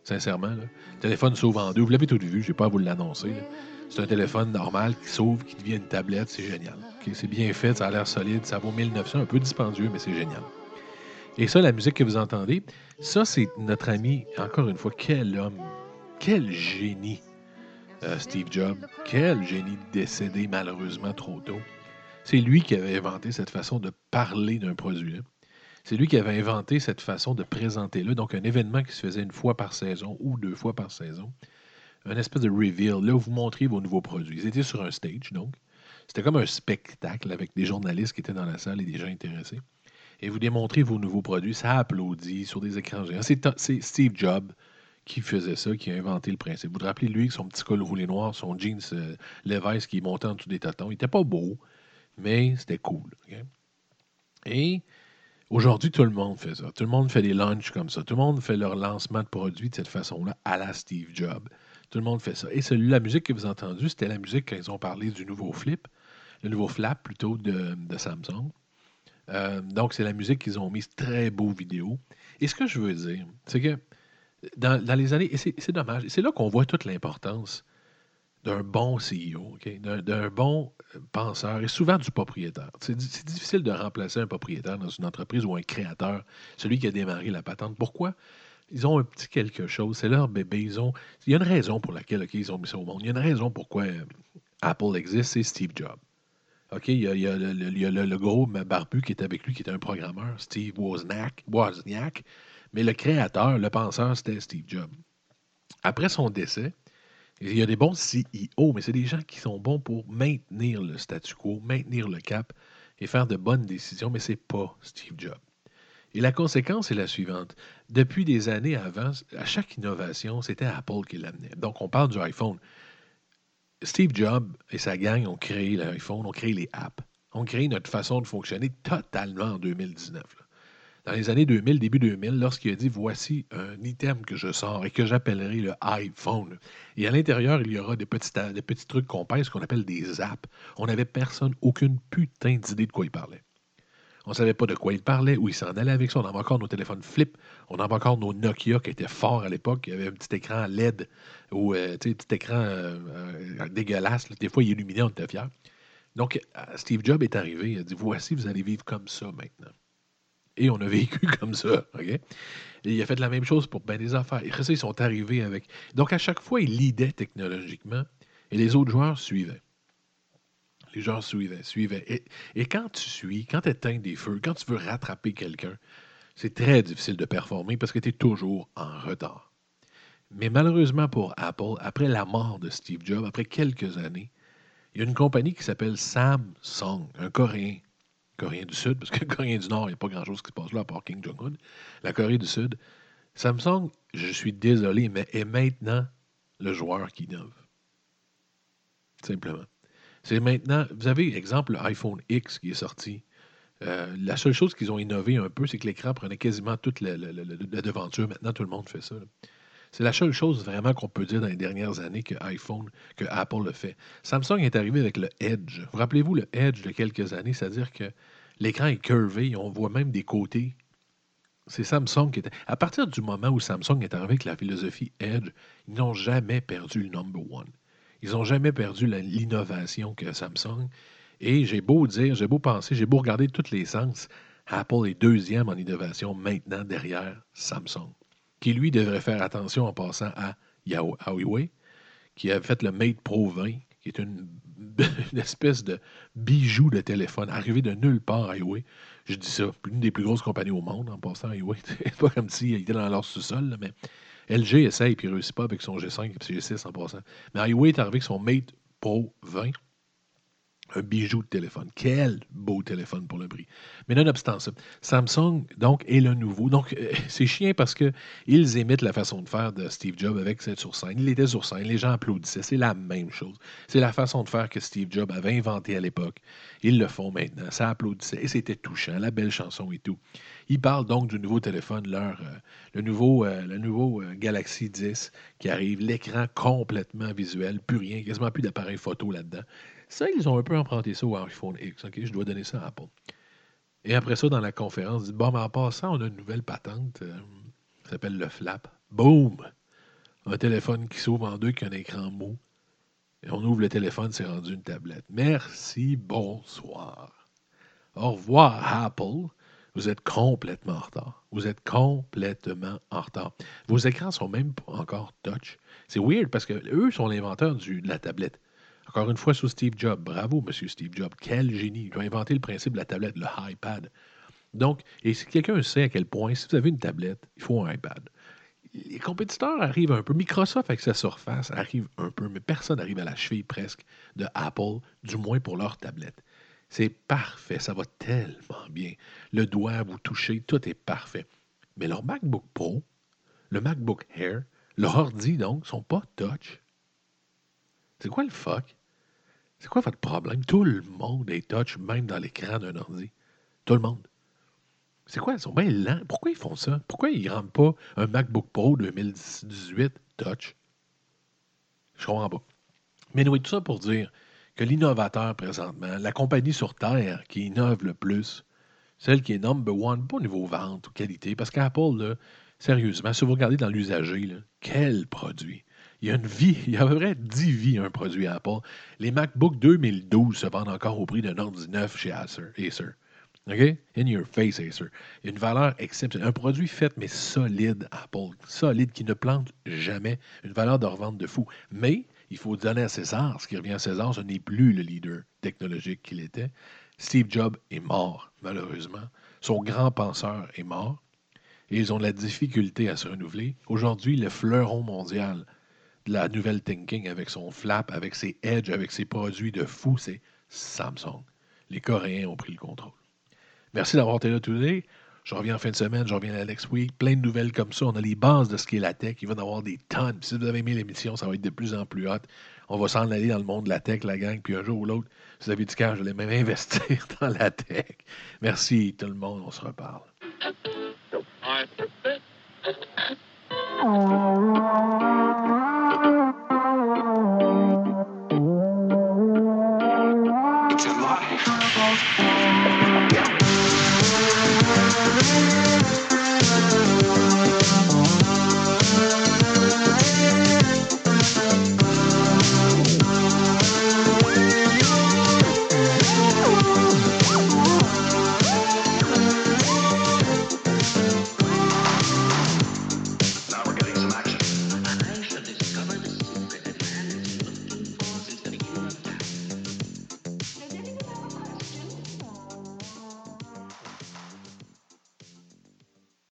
Sincèrement, là. le téléphone s'ouvre en deux. Vous l'avez tout vu, je n'ai pas à vous l'annoncer. C'est un téléphone normal qui s'ouvre, qui devient une tablette, c'est génial. C'est bien fait, ça a l'air solide, ça vaut 1900, un peu dispendieux, mais c'est génial. Et ça, la musique que vous entendez, ça, c'est notre ami, encore une fois, quel homme, quel génie, euh, Steve Jobs. Quel génie décédé malheureusement trop tôt. C'est lui qui avait inventé cette façon de parler d'un produit-là. C'est lui qui avait inventé cette façon de présenter là, donc un événement qui se faisait une fois par saison ou deux fois par saison. Un espèce de reveal. Là, où vous montriez vos nouveaux produits. Ils étaient sur un stage, donc. C'était comme un spectacle avec des journalistes qui étaient dans la salle et des gens intéressés. Et vous démontrez vos nouveaux produits. Ça applaudit sur des écrans géants. C'est Steve Jobs qui faisait ça, qui a inventé le principe. Vous vous rappelez, lui, son petit col roulé noir, son jeans euh, Levi's qui montait en dessous des tatons. Il n'était pas beau, mais c'était cool. Et aujourd'hui, tout le monde fait ça. Tout le monde fait des launches comme ça. Tout le monde fait leur lancement de produits de cette façon-là, à la Steve Jobs. Tout le monde fait ça. Et la musique que vous avez entendue, c'était la musique quand ils ont parlé du nouveau flip, le nouveau flap plutôt de Samsung. Euh, donc, c'est la musique qu'ils ont mise. Très beau vidéo. Et ce que je veux dire, c'est que dans, les années, et c'est dommage, c'est là qu'on voit toute l'importance d'un bon CEO, d'un bon euh, penseur et souvent du propriétaire. C'est di- c'est difficile de remplacer un propriétaire dans une entreprise ou un créateur, celui qui a démarré la patente. Pourquoi? Ils ont un petit quelque chose, c'est leur bébé. Ils ont, il y a une raison pour laquelle ils ont mis ça au monde. Il y a une raison pourquoi euh, Apple existe, c'est Steve Jobs. OK, il y a, le, gros barbu qui est avec lui, qui était un programmeur, Steve Wozniak, Wozniak. Mais le créateur, le penseur, c'était Steve Jobs. Après son décès, il y a des bons CEO, mais c'est des gens qui sont bons pour maintenir le statu quo, maintenir le cap et faire de bonnes décisions, mais c'est pas Steve Jobs. Et la conséquence est la suivante. Depuis des années avant, à chaque innovation, c'était Apple qui l'amenait. Donc, on parle du iPhone. Steve Jobs et sa gang ont créé l'iPhone, ont créé les apps, ont créé notre façon de fonctionner totalement en 2019. là. Dans les années 2000, début 2000, lorsqu'il a dit voici un item que je sors et que j'appellerai le iPhone. Et à l'intérieur, il y aura des petits, des petits trucs qu'on pèse, qu'on appelle des apps. On n'avait personne, aucune putain d'idée de quoi il parlait. On ne savait pas de quoi il parlait, où il s'en allait avec ça. On avait encore nos téléphones flip. On avait encore nos Nokia qui étaient forts à l'époque. Il y avait un petit écran LED ou euh, sais, petit écran euh, euh, dégueulasse. Des fois, il illuminait, on était fiers. Donc, Steve Jobs est arrivé. Il a dit Voici, vous allez vivre comme ça maintenant. Et on a vécu (laughs) comme ça. OK? Et il a fait la même chose pour bien des affaires. Et ça, ils sont arrivés avec. Donc, à chaque fois, il lidait technologiquement et les autres joueurs suivaient. Les joueurs suivaient, suivaient. Et, et quand tu suis, quand tu éteins des feux, quand tu veux rattraper quelqu'un, c'est très difficile de performer parce que tu es toujours en retard. Mais malheureusement pour Apple, après la mort de Steve Jobs, après quelques années, il y a une compagnie qui s'appelle Samsung, un Coréen. Coréen du Sud, parce que (laughs) Coréen du Nord, il n'y a pas grand-chose qui se passe là à part King Jong-un. La Corée du Sud. Samsung, je suis désolé, mais est maintenant le joueur qui innove. Simplement. C'est maintenant, vous avez, exemple, l'iPhone X qui est sorti. Euh, la seule chose qu'ils ont innové un peu, c'est que l'écran prenait quasiment toute la, devanture. Maintenant, tout le monde fait ça. C'est la seule chose vraiment qu'on peut dire dans les dernières années que iPhone, que Apple le fait. Samsung est arrivé avec le Edge. Vous rappelez-vous le Edge de quelques années, c'est-à-dire que l'écran est curvé, on voit même des côtés. C'est Samsung qui était. À partir du moment où Samsung est arrivé avec la philosophie Edge, ils n'ont jamais perdu le number one. Ils n'ont jamais perdu l'innovation que Samsung. Et j'ai beau dire, j'ai beau penser, j'ai beau regarder tous les sens, Apple est deuxième en innovation maintenant derrière Samsung, qui lui devrait faire attention en passant à Huawei, qui a fait le Mate Pro 20, qui est une, (laughs) une espèce de bijou de téléphone arrivé de nulle part à Huawei. Je dis ça, l'une des plus grosses compagnies au monde en passant à Huawei. (laughs) C'est pas comme s'il était dans leur sous-sol, mais LG essaye il réussit pas avec son G5 et G6 en passant. Mais Huawei est arrivé avec son Mate Pro 20, un bijou de téléphone. Quel beau téléphone pour le prix. Mais nonobstant ça, Samsung, donc, est le nouveau. Donc, euh, (laughs) c'est chiant parce que ils imitent la façon de faire de Steve Jobs avec cette sur. Il était sur scène, les gens applaudissaient. C'est la même chose. C'est la façon de faire que Steve Jobs avait inventé à l'époque. Ils le font maintenant. Ça applaudissait et c'était touchant. La belle chanson et tout. Ils parlent donc du nouveau téléphone, leur, euh, le nouveau, euh, le nouveau Galaxy 10 qui arrive, l'écran complètement visuel, plus rien, quasiment plus d'appareil photo là-dedans. Ça, ils ont un peu emprunté ça au iPhone X. OK, je dois donner ça à Apple. Et après ça, dans la conférence, ils disent Bon, mais en passant, on a une nouvelle patente. euh, ça s'appelle le flap. Boom Un téléphone qui s'ouvre en deux, qui a un écran mou. Et on ouvre le téléphone, c'est rendu une tablette. Merci, bonsoir. Au revoir, Apple. Vous êtes complètement en retard. Vous êtes complètement en retard. Vos écrans sont même pas encore touch. C'est weird parce que eux sont l'inventeur de la tablette. Encore une fois, sous Steve Jobs. Bravo, monsieur Steve Jobs. Quel génie. Il a inventé le principe de la tablette, le iPad. Donc, et si quelqu'un sait à quel point, si vous avez une tablette, il faut un iPad. Les compétiteurs arrivent un peu. Microsoft, avec sa surface, arrive un peu, mais personne n'arrive à la cheville presque de Apple, du moins pour leur tablette. C'est parfait, ça va tellement bien. Le doigt, vous touchez, tout est parfait. Mais leur MacBook Pro, le MacBook Air, leur ordi, donc, sont pas touch. C'est quoi le fuck? C'est quoi votre problème? Tout le monde est touch, même dans l'écran d'un ordi. Tout le monde. C'est quoi? Ils sont bien lents. Pourquoi ils font ça? Pourquoi ils ne rendent pas un MacBook Pro 2018 touch? Je comprends pas. Mais oui, tout ça pour dire que l'innovateur présentement, la compagnie sur Terre qui innove le plus, celle qui est number one, pas au niveau vente ou qualité, parce qu'Apple, sérieusement, si vous regardez dans l'usager, quel produit! Il y a une vie, il y a à peu près 10 vies un produit Apple. Les MacBook 2012 se vendent encore au prix d'un ordi neuf chez Acer. Acer. OK? In your face, Acer. Une valeur exceptionnelle. Un produit fait, mais solide, Apple. Solide, qui ne plante jamais. Une valeur de revente de fou. Mais il faut donner à César, ce qui revient à César, ce n'est plus le leader technologique qu'il était. Steve Jobs est mort, malheureusement. Son grand penseur est mort. Et ils ont de la difficulté à se renouveler. Aujourd'hui, le fleuron mondial la nouvelle thinking avec son flap, avec ses edge, avec ses produits de fou, c'est Samsung. Les Coréens ont pris le contrôle. Merci d'avoir été là today. Je reviens en fin de semaine, je reviens la next week. Plein de nouvelles comme ça. On a les bases de ce qu'est la tech. Il va y en avoir des tonnes. si vous avez aimé l'émission, ça va être de plus en plus hot. On va s'en aller dans le monde de la tech, la gang. Puis un jour ou l'autre, si vous avez du cœur, je vais même (laughs) investir dans la tech. Merci tout le monde. On se reparle. (laughs)